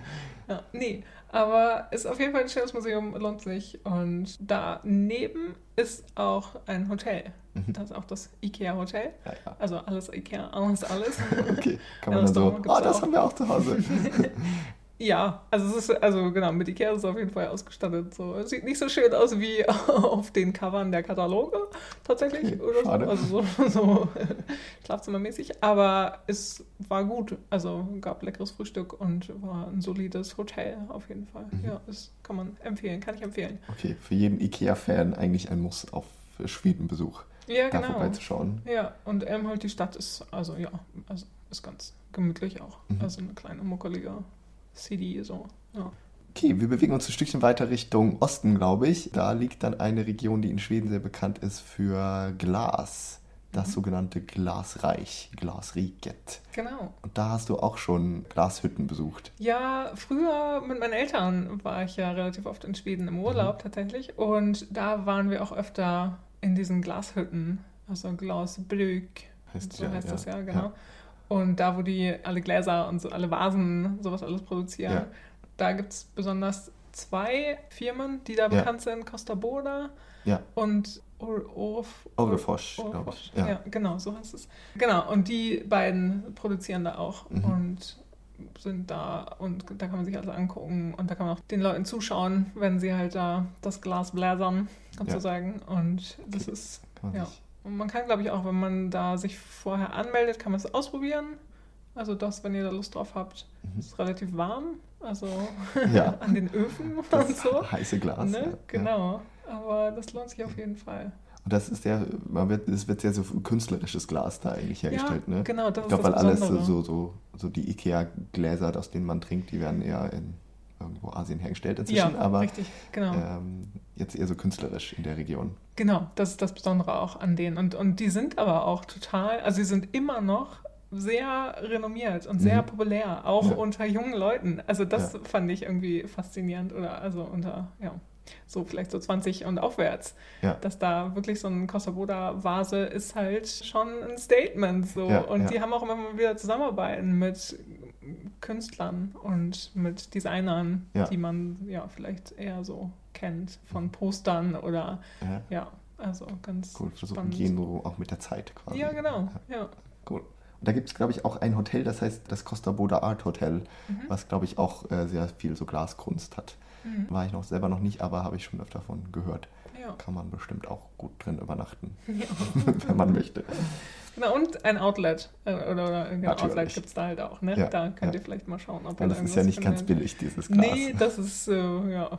Speaker 1: Ja, nee, aber ist auf jeden Fall ein schönes Museum, lohnt sich. Und daneben ist auch ein Hotel. Mhm. Das ist auch das IKEA-Hotel. Ja, ja. Also alles IKEA, alles, alles.
Speaker 2: Okay, kann man dann so, oh, das auch. haben wir auch zu Hause.
Speaker 1: Ja, also es ist, also genau, mit Ikea ist es auf jeden Fall ausgestattet. So. Es sieht nicht so schön aus wie auf den Covern der Kataloge tatsächlich. Okay, oder schade. so. Also so, so schlafzimmermäßig. Aber es war gut. Also gab leckeres Frühstück und war ein solides Hotel auf jeden Fall. Mhm. Ja, das kann man empfehlen, kann ich empfehlen.
Speaker 2: Okay, für jeden Ikea-Fan eigentlich ein Muss auf Schwedenbesuch.
Speaker 1: Ja, da genau.
Speaker 2: vorbeizuschauen.
Speaker 1: Ja, und Elmholt, die Stadt ist, also ja, also ist ganz gemütlich auch. Mhm. Also eine kleine muckelige CD so. Ja.
Speaker 2: Okay, wir bewegen uns ein Stückchen weiter Richtung Osten, glaube ich. Da liegt dann eine Region, die in Schweden sehr bekannt ist für Glas. Das mhm. sogenannte Glasreich, Glasriket.
Speaker 1: Genau.
Speaker 2: Und da hast du auch schon Glashütten besucht.
Speaker 1: Ja, früher mit meinen Eltern war ich ja relativ oft in Schweden im Urlaub mhm. tatsächlich. Und da waren wir auch öfter in diesen Glashütten. Also Glasbrück. Heißt so ja, heißt ja. das ja, genau. Ja. Und da, wo die alle Gläser und so, alle Vasen, sowas alles produzieren, da gibt es besonders zwei Firmen, die da bekannt sind: Costa Boda und
Speaker 2: Orgefosch, glaube
Speaker 1: ich. Ja. ja. genau, so heißt es. Genau, und die beiden produzieren da auch mhm. und sind da und da kann man sich alles angucken und da kann man auch den Leuten zuschauen, wenn sie halt da das Glas bläsern, sozusagen. Und das okay. ist, ja. Und man kann, glaube ich, auch, wenn man da sich vorher anmeldet, kann man es ausprobieren. Also das, wenn ihr da Lust drauf habt, mhm. ist relativ warm. Also ja. an den Öfen
Speaker 2: das
Speaker 1: und so.
Speaker 2: Heiße Glas.
Speaker 1: Ne? Ja. Genau. Aber das lohnt sich auf jeden Fall.
Speaker 2: Und das ist ja, man wird, es wird sehr so künstlerisches Glas da eigentlich hergestellt,
Speaker 1: ja,
Speaker 2: ne?
Speaker 1: Genau, das
Speaker 2: ich glaube, weil alles so, so, so die IKEA-Gläser, aus denen man trinkt, die werden eher in irgendwo Asien hergestellt inzwischen,
Speaker 1: ja,
Speaker 2: aber
Speaker 1: richtig, genau.
Speaker 2: ähm, jetzt eher so künstlerisch in der Region.
Speaker 1: Genau, das ist das Besondere auch an denen. Und, und die sind aber auch total, also sie sind immer noch sehr renommiert und sehr mhm. populär, auch ja. unter jungen Leuten. Also das ja. fand ich irgendwie faszinierend oder also unter, ja, so vielleicht so 20 und aufwärts.
Speaker 2: Ja.
Speaker 1: Dass da wirklich so ein Costa Boda Vase ist halt schon ein Statement so. und die haben auch immer mal wieder Zusammenarbeiten mit Künstlern und mit Designern, ja. die man ja vielleicht eher so kennt von Postern oder ja, ja also ganz
Speaker 2: cool. Versuchen gehen so auch mit der Zeit quasi.
Speaker 1: Ja, genau. Ja.
Speaker 2: Cool. Und da gibt es, glaube ich, auch ein Hotel, das heißt das Costa Boda Art Hotel, mhm. was, glaube ich, auch äh, sehr viel so Glaskunst hat. Mhm. War ich noch selber noch nicht, aber habe ich schon öfter davon gehört. Ja. Kann man bestimmt auch gut drin übernachten, ja. wenn man möchte.
Speaker 1: Genau, und ein Outlet. Äh, oder, oder genau, Outlet gibt es da halt auch. Ne? Ja, da könnt ja. ihr vielleicht mal schauen.
Speaker 2: Ob Weil das ist ja nicht findet. ganz billig, dieses
Speaker 1: Glas. Nee, das ist, äh, ja,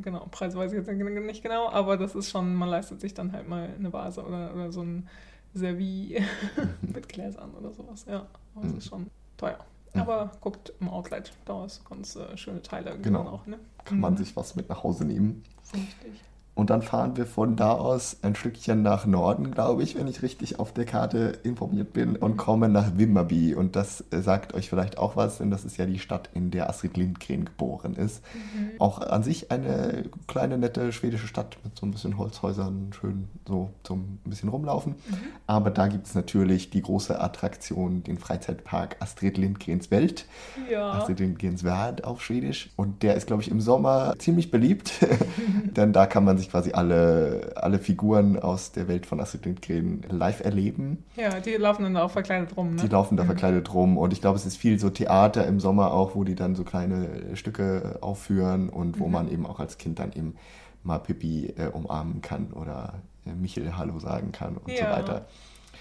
Speaker 1: genau, Preis weiß ich jetzt nicht genau, aber das ist schon, man leistet sich dann halt mal eine Vase oder, oder so ein Servi mit Gläsern oder sowas. Ja, das mhm. ist schon teuer. Aber guckt im Outlet, da ist ganz äh, schöne Teile.
Speaker 2: Genau. Auch, ne? Kann man mhm. sich was mit nach Hause nehmen.
Speaker 1: Richtig.
Speaker 2: Und dann fahren wir von da aus ein Stückchen nach Norden, glaube ich, wenn ich richtig auf der Karte informiert bin, und kommen nach Wimmerby. Und das äh, sagt euch vielleicht auch was, denn das ist ja die Stadt, in der Astrid Lindgren geboren ist. Mhm. Auch an sich eine kleine, nette schwedische Stadt mit so ein bisschen Holzhäusern, schön so zum ein bisschen rumlaufen. Mhm. Aber da gibt es natürlich die große Attraktion, den Freizeitpark Astrid Lindgrens Welt. Ja. Astrid Lindgrens Welt auf Schwedisch. Und der ist, glaube ich, im Sommer ziemlich beliebt, denn da kann man sich quasi alle, alle Figuren aus der Welt von Astrid Lindgren live erleben.
Speaker 1: Ja, die laufen dann auch verkleidet rum. Ne?
Speaker 2: Die laufen da mhm. verkleidet rum und ich glaube, es ist viel so Theater im Sommer auch, wo die dann so kleine Stücke aufführen und wo mhm. man eben auch als Kind dann eben mal Pippi äh, umarmen kann oder äh, Michel Hallo sagen kann und ja. so weiter.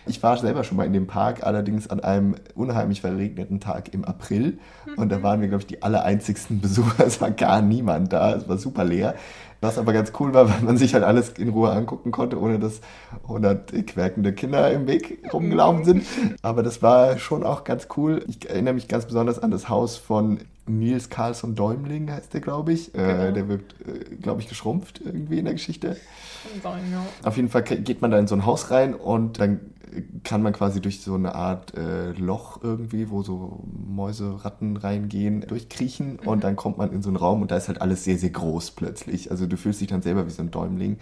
Speaker 2: Ich war selber schon mal in dem Park, allerdings an einem unheimlich verregneten Tag im April. Und da mhm. waren wir, glaube ich, die aller einzigsten Besucher. Es war gar niemand da. Es war super leer. Was aber ganz cool war, weil man sich halt alles in Ruhe angucken konnte, ohne dass 100 querkende Kinder im Weg rumgelaufen sind. Aber das war schon auch ganz cool. Ich erinnere mich ganz besonders an das Haus von Nils Carlsson Däumling, heißt der, glaube ich. Äh, genau. Äh, der wird, äh, glaube ich, geschrumpft irgendwie in der Geschichte. Sein, ja. Auf jeden Fall geht man da in so ein Haus rein und dann kann man quasi durch so eine Art äh, Loch irgendwie, wo so Mäuse, Ratten reingehen, durchkriechen mhm. und dann kommt man in so einen Raum und da ist halt alles sehr, sehr groß plötzlich. Also du fühlst dich dann selber wie so ein Däumling mhm.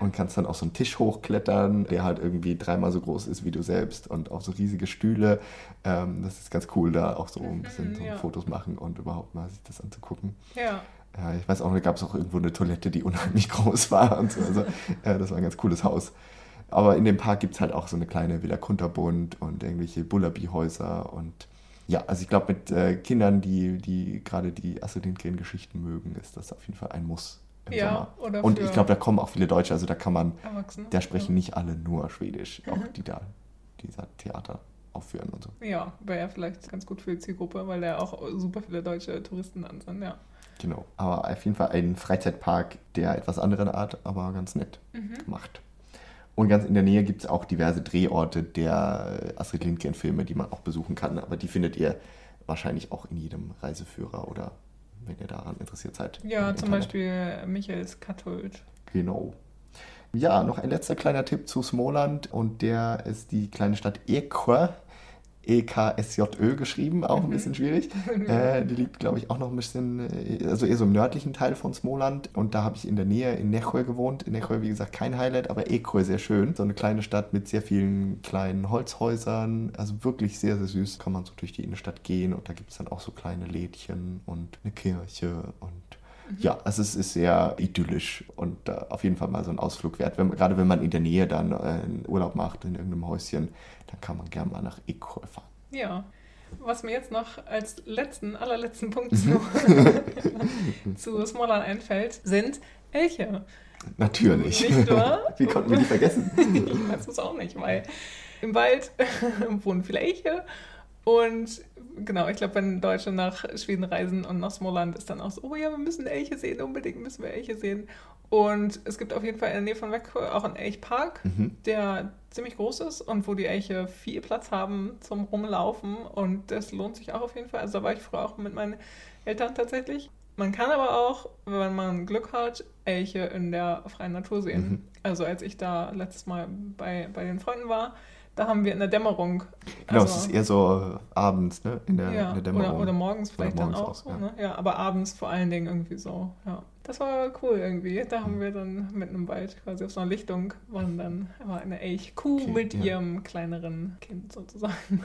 Speaker 2: und kannst dann auf so einen Tisch hochklettern, der halt irgendwie dreimal so groß ist wie du selbst und auch so riesige Stühle. Ähm, das ist ganz cool, da auch so ein bisschen so ja. Fotos machen und überhaupt mal sich das anzugucken. Ja. Ja, ich weiß auch, da gab es auch irgendwo eine Toilette, die unheimlich groß war und so. Also, äh, das war ein ganz cooles Haus. Aber in dem Park gibt es halt auch so eine kleine Villa Kunterbund und irgendwelche Bullaby-Häuser und ja, also ich glaube, mit äh, Kindern, die, die gerade die Astrid Lindgren-Geschichten mögen, ist das auf jeden Fall ein Muss. Im ja, Sommer. Oder und ich glaube, da kommen auch viele Deutsche, also da kann man, da sprechen ja. nicht alle nur Schwedisch, auch die da dieser Theater aufführen und so.
Speaker 1: Ja, wäre ja vielleicht ganz gut für die Zielgruppe, weil da auch super viele deutsche Touristen an sind, ja.
Speaker 2: Genau, aber auf jeden Fall ein Freizeitpark der etwas anderen Art, aber ganz nett mhm. gemacht. Und ganz in der Nähe gibt es auch diverse Drehorte der Astrid Lindgren-Filme, die man auch besuchen kann. Aber die findet ihr wahrscheinlich auch in jedem Reiseführer oder wenn ihr daran interessiert seid.
Speaker 1: Ja, zum Internet. Beispiel Michaels Kathult.
Speaker 2: Genau. Ja, noch ein letzter kleiner Tipp zu Smoland und der ist die kleine Stadt Ekwa E-K-S-J-Ö geschrieben, auch ein mhm. bisschen schwierig. Äh, die liegt, glaube ich, auch noch ein bisschen, äh, also eher so im nördlichen Teil von Smoland. Und da habe ich in der Nähe in Nechwe gewohnt. In Nechwe, wie gesagt, kein Highlight, aber Ekwe sehr schön. So eine kleine Stadt mit sehr vielen kleinen Holzhäusern. Also wirklich sehr, sehr süß. Kann man so durch die Innenstadt gehen und da gibt es dann auch so kleine Lädchen und eine Kirche und mhm. ja, also es ist sehr idyllisch und äh, auf jeden Fall mal so ein Ausflug wert. Wenn, gerade wenn man in der Nähe dann äh, Urlaub macht, in irgendeinem Häuschen, dann kann man gerne mal nach Ekol fahren.
Speaker 1: Ja. Was mir jetzt noch als letzten, allerletzten Punkt zu, zu Smollern einfällt, sind Elche.
Speaker 2: Natürlich. Nicht wahr? Wie konnten wir die vergessen?
Speaker 1: ich weiß es auch nicht, weil im Wald wohnen viele Elche und genau, ich glaube, wenn Deutsche nach Schweden reisen und nach Smoland ist dann auch so, oh ja, wir müssen Elche sehen, unbedingt müssen wir Elche sehen. Und es gibt auf jeden Fall in der Nähe von Växjö auch einen Elchpark, mhm. der ziemlich groß ist und wo die Elche viel Platz haben zum Rumlaufen. Und das lohnt sich auch auf jeden Fall. Also da war ich früher auch mit meinen Eltern tatsächlich. Man kann aber auch, wenn man Glück hat, Elche in der freien Natur sehen. Mhm. Also als ich da letztes Mal bei, bei den Freunden war, da haben wir in der Dämmerung.
Speaker 2: Genau, also, es ist eher so abends, ne? In der,
Speaker 1: ja,
Speaker 2: in der
Speaker 1: Dämmerung. Oder, oder morgens vielleicht oder morgens dann auch. auch so, ja. Ne? ja, aber abends vor allen Dingen irgendwie so, ja. Das war cool irgendwie. Da haben wir dann mitten im Wald quasi auf so einer Lichtung waren dann war eine Elchkuh okay, mit ja. ihrem kleineren Kind sozusagen.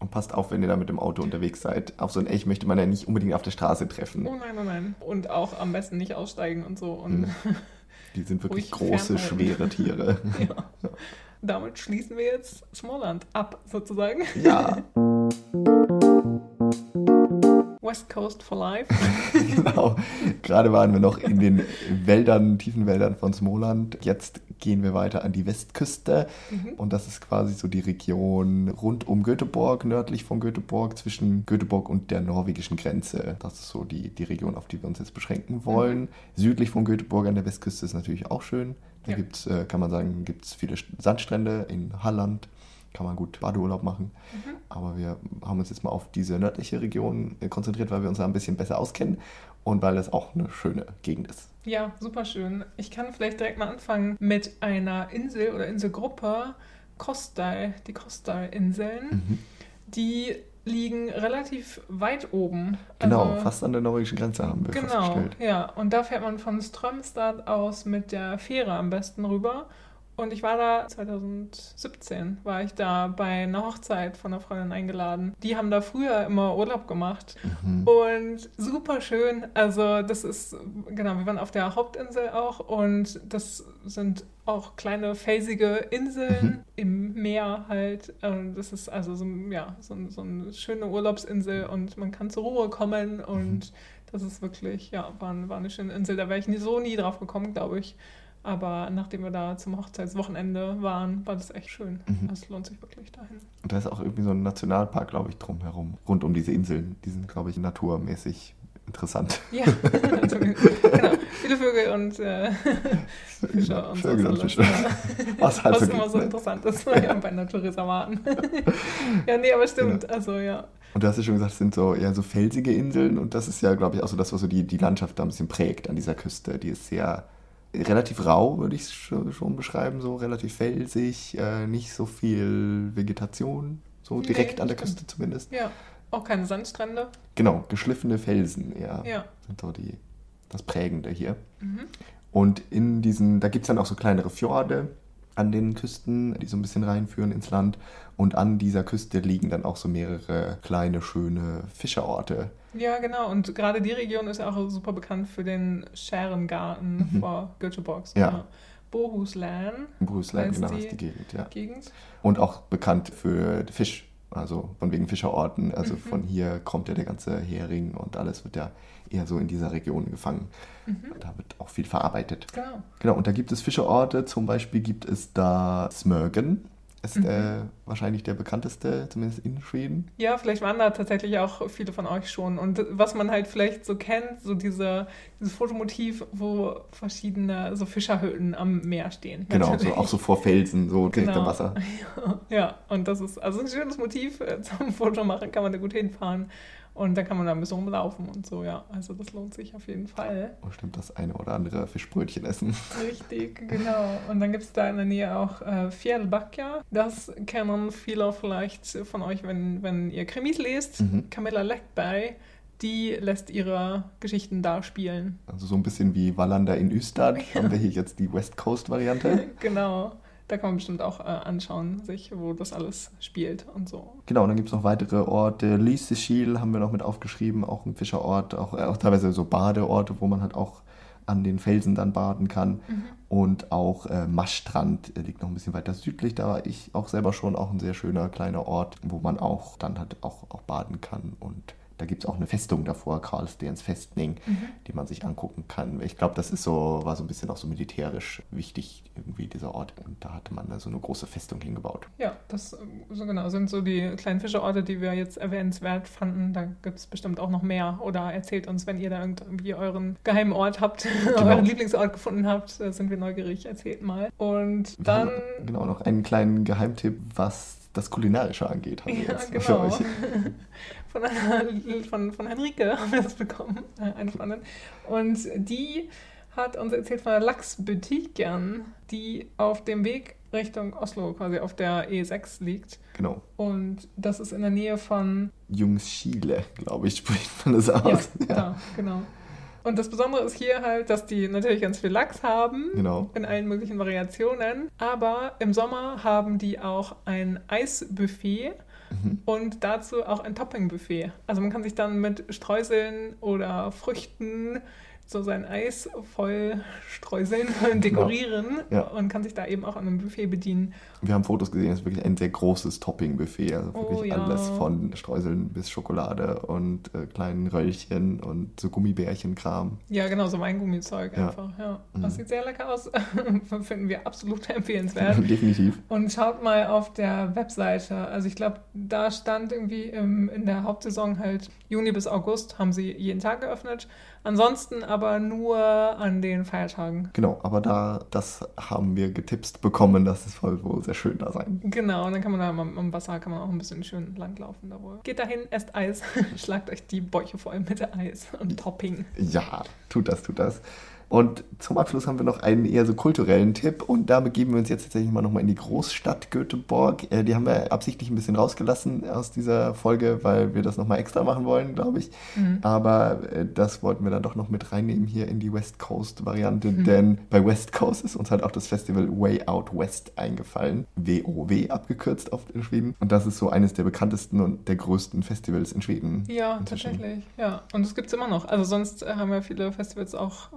Speaker 2: Und passt auf, wenn ihr da mit dem Auto unterwegs seid. Auf so ein Elch möchte man ja nicht unbedingt auf der Straße treffen.
Speaker 1: Oh nein, oh nein. Und auch am besten nicht aussteigen und so. Und mhm.
Speaker 2: Die sind wirklich große, schwere Tiere.
Speaker 1: ja. Damit schließen wir jetzt Smallland ab, sozusagen.
Speaker 2: Ja.
Speaker 1: West Coast for Life.
Speaker 2: genau. Gerade waren wir noch in den Wäldern, tiefen Wäldern von Smoland. Jetzt gehen wir weiter an die Westküste. Mhm. Und das ist quasi so die Region rund um Göteborg, nördlich von Göteborg, zwischen Göteborg und der norwegischen Grenze. Das ist so die, die Region, auf die wir uns jetzt beschränken wollen. Mhm. Südlich von Göteborg an der Westküste ist natürlich auch schön. Da ja. gibt's, äh, kann man sagen, gibt es viele Sandstrände in Halland kann man gut Badeurlaub machen. Mhm. Aber wir haben uns jetzt mal auf diese nördliche Region äh, konzentriert, weil wir uns da ein bisschen besser auskennen und weil es auch eine schöne Gegend ist.
Speaker 1: Ja, super schön. Ich kann vielleicht direkt mal anfangen mit einer Insel oder Inselgruppe, Kostal, die Kostal-Inseln. Mhm. Die liegen relativ weit oben.
Speaker 2: Genau, also, fast an der norwegischen Grenze haben wir
Speaker 1: genau, festgestellt. Genau, ja. Und da fährt man von Strömstad aus mit der Fähre am besten rüber. Und ich war da 2017, war ich da bei einer Hochzeit von einer Freundin eingeladen. Die haben da früher immer Urlaub gemacht. Mhm. Und super schön. Also das ist, genau, wir waren auf der Hauptinsel auch und das sind auch kleine felsige Inseln mhm. im Meer halt. Das ist also so, ja, so, so, eine schöne Urlaubsinsel und man kann zur Ruhe kommen und mhm. das ist wirklich, ja, war, war eine schöne Insel. Da wäre ich nie, so nie drauf gekommen, glaube ich. Aber nachdem wir da zum Hochzeitswochenende waren, war das echt schön. Mhm. Es lohnt sich wirklich dahin.
Speaker 2: Und da ist auch irgendwie so ein Nationalpark, glaube ich, drumherum. Rund um diese Inseln. Die sind, glaube ich, naturmäßig interessant. Ja,
Speaker 1: genau. Viele Vögel und äh, Fische und Vögel so. und Fische. Was, halt Was so immer so interessant ist ja, bei Naturreservaten. ja, nee, aber stimmt. Genau. Also, ja.
Speaker 2: Und du hast ja schon gesagt, es sind so eher so felsige Inseln und das ist ja, glaube ich, auch so das, was so die, die Landschaft da ein bisschen prägt an dieser Küste. Die ist sehr relativ rau, würde ich schon beschreiben, so relativ felsig, äh, nicht so viel Vegetation, so direkt nee, an der. Küste zumindest.
Speaker 1: Ja, auch keine Sandstrände.
Speaker 2: Genau, geschliffene Felsen, ja, ja. sind so die, das Prägende hier. Mhm. Und in diesen, da gibt es dann auch so kleinere Fjorde an den Küsten, die so ein bisschen reinführen ins Land. Und an dieser Küste liegen dann auch so mehrere kleine, schöne Fischerorte,
Speaker 1: ja, genau. Und gerade die Region ist ja auch super bekannt für den Scherengarten mhm. vor Göteborg.
Speaker 2: Ja. ja.
Speaker 1: Bohuslän.
Speaker 2: Bohuslän, genau, ist die Gegend, ja. Gegend. Und auch bekannt für Fisch, also von wegen Fischerorten. Also mhm. von hier kommt ja der ganze Hering und alles wird ja eher so in dieser Region gefangen. Mhm. Da wird auch viel verarbeitet. Genau. Genau, und da gibt es Fischerorte, zum Beispiel gibt es da Smögen ist mhm. äh, wahrscheinlich der bekannteste, zumindest in Schweden.
Speaker 1: Ja, vielleicht waren da tatsächlich auch viele von euch schon. Und was man halt vielleicht so kennt, so diese, dieses Fotomotiv, wo verschiedene so Fischerhütten am Meer stehen.
Speaker 2: Genau, so, auch so vor Felsen, so direkt genau. am Wasser.
Speaker 1: Ja, und das ist also ein schönes Motiv äh, zum Fotomachen, kann man da gut hinfahren. Und da kann man da ein bisschen rumlaufen und so, ja. Also das lohnt sich auf jeden Fall.
Speaker 2: Und stimmt, das eine oder andere Fischbrötchen essen.
Speaker 1: Richtig, genau. Und dann gibt es da in der Nähe auch äh, Fjällbacka. Das kennen viele vielleicht von euch, wenn, wenn ihr Krimis lest. Mhm. Camilla Läckberg, die lässt ihre Geschichten da spielen.
Speaker 2: Also so ein bisschen wie Wallander in Ystad ja. haben wir hier jetzt die West Coast-Variante.
Speaker 1: genau. Da kann man bestimmt auch äh, anschauen, sich, wo das alles spielt und so.
Speaker 2: Genau, und dann gibt es noch weitere Orte. Lysekil haben wir noch mit aufgeschrieben, auch ein Fischerort, auch, äh, auch teilweise so Badeorte, wo man halt auch an den Felsen dann baden kann. Mhm. Und auch äh, Maschstrand liegt noch ein bisschen weiter südlich. Da war ich auch selber schon auch ein sehr schöner kleiner Ort, wo man auch dann halt auch, auch baden kann und da gibt es auch eine Festung davor, Karlstens Festning, mhm. die man sich angucken kann. Ich glaube, das ist so, war so ein bisschen auch so militärisch wichtig, irgendwie dieser Ort. Und da hatte man da so eine große Festung hingebaut.
Speaker 1: Ja, das so genau, sind so die kleinen Fischerorte, die wir jetzt erwähnenswert fanden. Da gibt es bestimmt auch noch mehr. Oder erzählt uns, wenn ihr da irgendwie euren geheimen Ort habt, genau. euren Lieblingsort gefunden habt, sind wir neugierig. Erzählt mal. Und dann.
Speaker 2: genau, noch einen kleinen Geheimtipp, was das Kulinarische angeht,
Speaker 1: haben wir ja, jetzt genau. für euch. Von, einer, von, von Henrike haben wir das bekommen, äh, eine Freundin. Und die hat uns erzählt von der Lachsbutiken, die auf dem Weg Richtung Oslo, quasi auf der E6 liegt.
Speaker 2: Genau.
Speaker 1: Und das ist in der Nähe von
Speaker 2: Jungsschiele, glaube ich, spricht man das aus.
Speaker 1: Ja, ja. genau. Und das Besondere ist hier halt, dass die natürlich ganz viel Lachs haben.
Speaker 2: Genau.
Speaker 1: In allen möglichen Variationen. Aber im Sommer haben die auch ein Eisbuffet. Mhm. Und dazu auch ein Topping-Buffet. Also man kann sich dann mit Streuseln oder Früchten so sein Eis voll streuseln und dekorieren ja. und kann sich da eben auch an einem Buffet bedienen.
Speaker 2: Wir haben Fotos gesehen, es ist wirklich ein sehr großes Topping-Buffet. Also wirklich oh, ja. alles von Streuseln bis Schokolade und äh, kleinen Röllchen und so Gummibärchenkram.
Speaker 1: Ja, genau, so Weingummizeug ja. einfach. Ja. Das mhm. sieht sehr lecker aus. Finden wir absolut empfehlenswert.
Speaker 2: Definitiv.
Speaker 1: Und schaut mal auf der Webseite. Also ich glaube, da stand irgendwie im, in der Hauptsaison halt Juni bis August haben sie jeden Tag geöffnet. Ansonsten aber nur an den Feiertagen.
Speaker 2: Genau, aber da, das haben wir getipst bekommen, dass es soll wohl sehr schön da sein.
Speaker 1: Genau, und dann kann man da am, am Wasser kann man auch ein bisschen schön langlaufen da wohl. Geht dahin, esst Eis, schlagt euch die Bäuche voll mit Eis und Topping.
Speaker 2: Ja, tut das, tut das. Und zum Abschluss haben wir noch einen eher so kulturellen Tipp und da begeben wir uns jetzt tatsächlich mal nochmal in die Großstadt Göteborg. Äh, die haben wir absichtlich ein bisschen rausgelassen aus dieser Folge, weil wir das nochmal extra machen wollen, glaube ich. Mhm. Aber äh, das wollten wir dann doch noch mit reinnehmen hier in die West Coast Variante, mhm. denn bei West Coast ist uns halt auch das Festival Way Out West eingefallen. WOW abgekürzt oft in Schweden. Und das ist so eines der bekanntesten und der größten Festivals in Schweden.
Speaker 1: Ja, tatsächlich. Ja, und es gibt es immer noch. Also sonst haben ja viele Festivals auch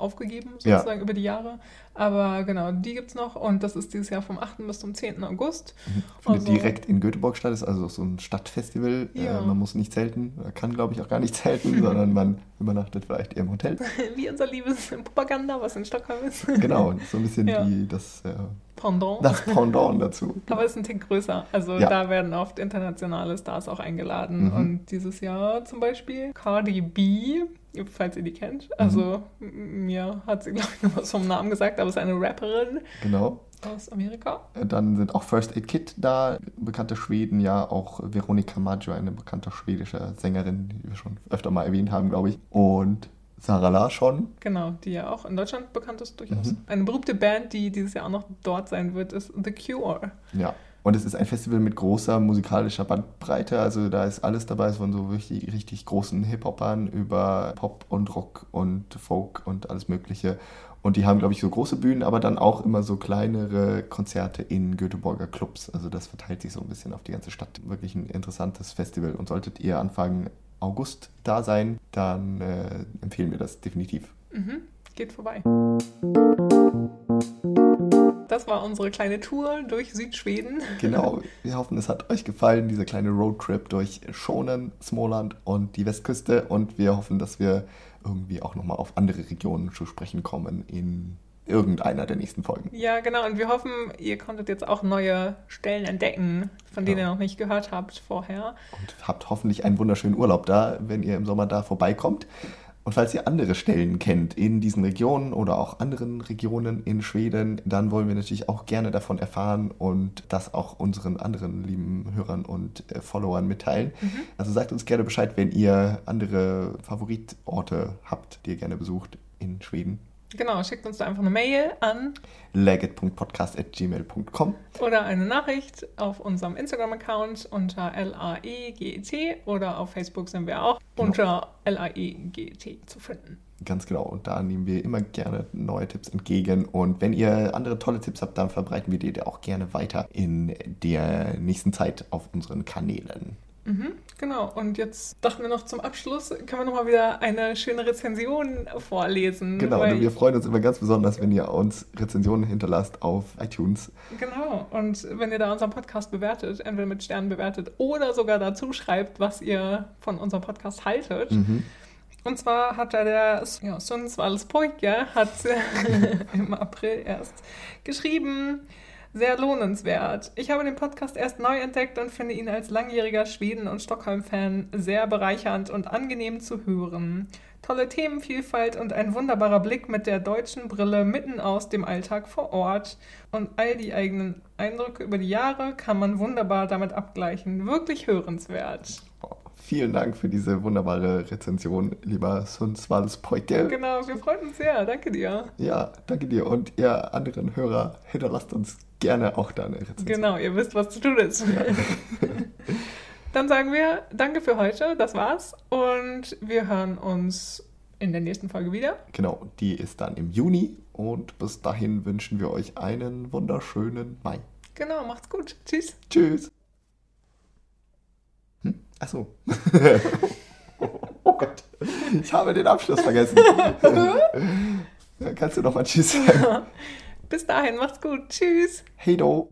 Speaker 1: aufgegeben, sozusagen ja. über die Jahre. Aber genau, die gibt es noch und das ist dieses Jahr vom 8. bis zum 10. August.
Speaker 2: Mhm. Findet also, direkt in Göteborg statt, ist also so ein Stadtfestival. Äh, ja. Äh, man muss nicht zelten, kann glaube ich auch gar nicht zelten, sondern man übernachtet vielleicht eher im Hotel.
Speaker 1: Wie unser liebes Propaganda, was in Stockholm ist.
Speaker 2: Genau, so ein bisschen ja. die, das äh,
Speaker 1: Pendant.
Speaker 2: Das Pendant dazu.
Speaker 1: Aber es ist ein Tick größer. Also ja. da werden oft internationale Stars auch eingeladen. Mhm. Und dieses Jahr zum Beispiel Cardi B falls ihr die kennt. Also mhm. mir hat sie, glaube ich, noch was vom Namen gesagt, aber es ist eine Rapperin.
Speaker 2: Genau.
Speaker 1: Aus Amerika.
Speaker 2: Äh, dann sind auch First Aid Kit da, bekannte Schweden, ja, auch Veronica Maggio, eine bekannte schwedische Sängerin, die wir schon öfter mal erwähnt haben, glaube ich. Und Sarah Larsson.
Speaker 1: Genau, die ja auch in Deutschland bekannt ist durchaus. Mhm. Eine berühmte Band, die dieses Jahr auch noch dort sein wird, ist The Cure.
Speaker 2: Ja, und es ist ein Festival mit großer musikalischer Bandbreite. Also da ist alles dabei, von so richtig, richtig großen Hip-Hopern über Pop und Rock und Folk und alles Mögliche. Und die haben, glaube ich, so große Bühnen, aber dann auch immer so kleinere Konzerte in Göteborger Clubs. Also das verteilt sich so ein bisschen auf die ganze Stadt. Wirklich ein interessantes Festival. Und solltet ihr Anfang August da sein, dann äh, empfehlen wir das definitiv.
Speaker 1: Mhm. Geht vorbei. Das war unsere kleine Tour durch Südschweden.
Speaker 2: Genau, wir hoffen, es hat euch gefallen, dieser kleine Roadtrip durch Schonen, Smoland und die Westküste. Und wir hoffen, dass wir irgendwie auch nochmal auf andere Regionen zu sprechen kommen in irgendeiner der nächsten Folgen.
Speaker 1: Ja, genau. Und wir hoffen, ihr konntet jetzt auch neue Stellen entdecken, von denen ja. ihr noch nicht gehört habt vorher.
Speaker 2: Und habt hoffentlich einen wunderschönen Urlaub da, wenn ihr im Sommer da vorbeikommt. Und falls ihr andere Stellen kennt in diesen Regionen oder auch anderen Regionen in Schweden, dann wollen wir natürlich auch gerne davon erfahren und das auch unseren anderen lieben Hörern und äh, Followern mitteilen. Mhm. Also sagt uns gerne Bescheid, wenn ihr andere Favoritorte habt, die ihr gerne besucht in Schweden.
Speaker 1: Genau, schickt uns da einfach eine Mail an
Speaker 2: legit.podcast.gmail.com
Speaker 1: oder eine Nachricht auf unserem Instagram-Account unter LAEGET oder auf Facebook sind wir auch genau. unter LAEGET zu finden.
Speaker 2: Ganz genau. Und da nehmen wir immer gerne neue Tipps entgegen. Und wenn ihr andere tolle Tipps habt, dann verbreiten wir die auch gerne weiter in der nächsten Zeit auf unseren Kanälen.
Speaker 1: Mhm, genau. Und jetzt dachten wir noch zum Abschluss, können wir nochmal wieder eine schöne Rezension vorlesen.
Speaker 2: Genau, und wir freuen uns immer ganz besonders, wenn ihr uns Rezensionen hinterlasst auf iTunes.
Speaker 1: Genau, und wenn ihr da unseren Podcast bewertet, entweder mit Sternen bewertet oder sogar dazu schreibt, was ihr von unserem Podcast haltet. Mhm. Und zwar hat da der ja, Sundsvalls Pojke hat im April erst geschrieben, sehr lohnenswert. Ich habe den Podcast erst neu entdeckt und finde ihn als langjähriger Schweden- und Stockholm-Fan sehr bereichernd und angenehm zu hören. Tolle Themenvielfalt und ein wunderbarer Blick mit der deutschen Brille mitten aus dem Alltag vor Ort. Und all die eigenen Eindrücke über die Jahre kann man wunderbar damit abgleichen. Wirklich hörenswert.
Speaker 2: Vielen Dank für diese wunderbare Rezension, lieber Sundsvalls Poike.
Speaker 1: Genau, wir freuen uns sehr. Danke dir.
Speaker 2: Ja, danke dir. Und ihr anderen Hörer, hinterlasst uns gerne auch da eine Rezension.
Speaker 1: Genau, ihr wisst, was zu tun ist. Ja. Dann sagen wir Danke für heute. Das war's. Und wir hören uns in der nächsten Folge wieder.
Speaker 2: Genau, die ist dann im Juni. Und bis dahin wünschen wir euch einen wunderschönen Mai.
Speaker 1: Genau, macht's gut. Tschüss.
Speaker 2: Tschüss. Achso. oh Gott. Ich habe den Abschluss vergessen. Kannst du noch mal Tschüss sagen?
Speaker 1: Bis dahin, macht's gut. Tschüss.
Speaker 2: Hey do.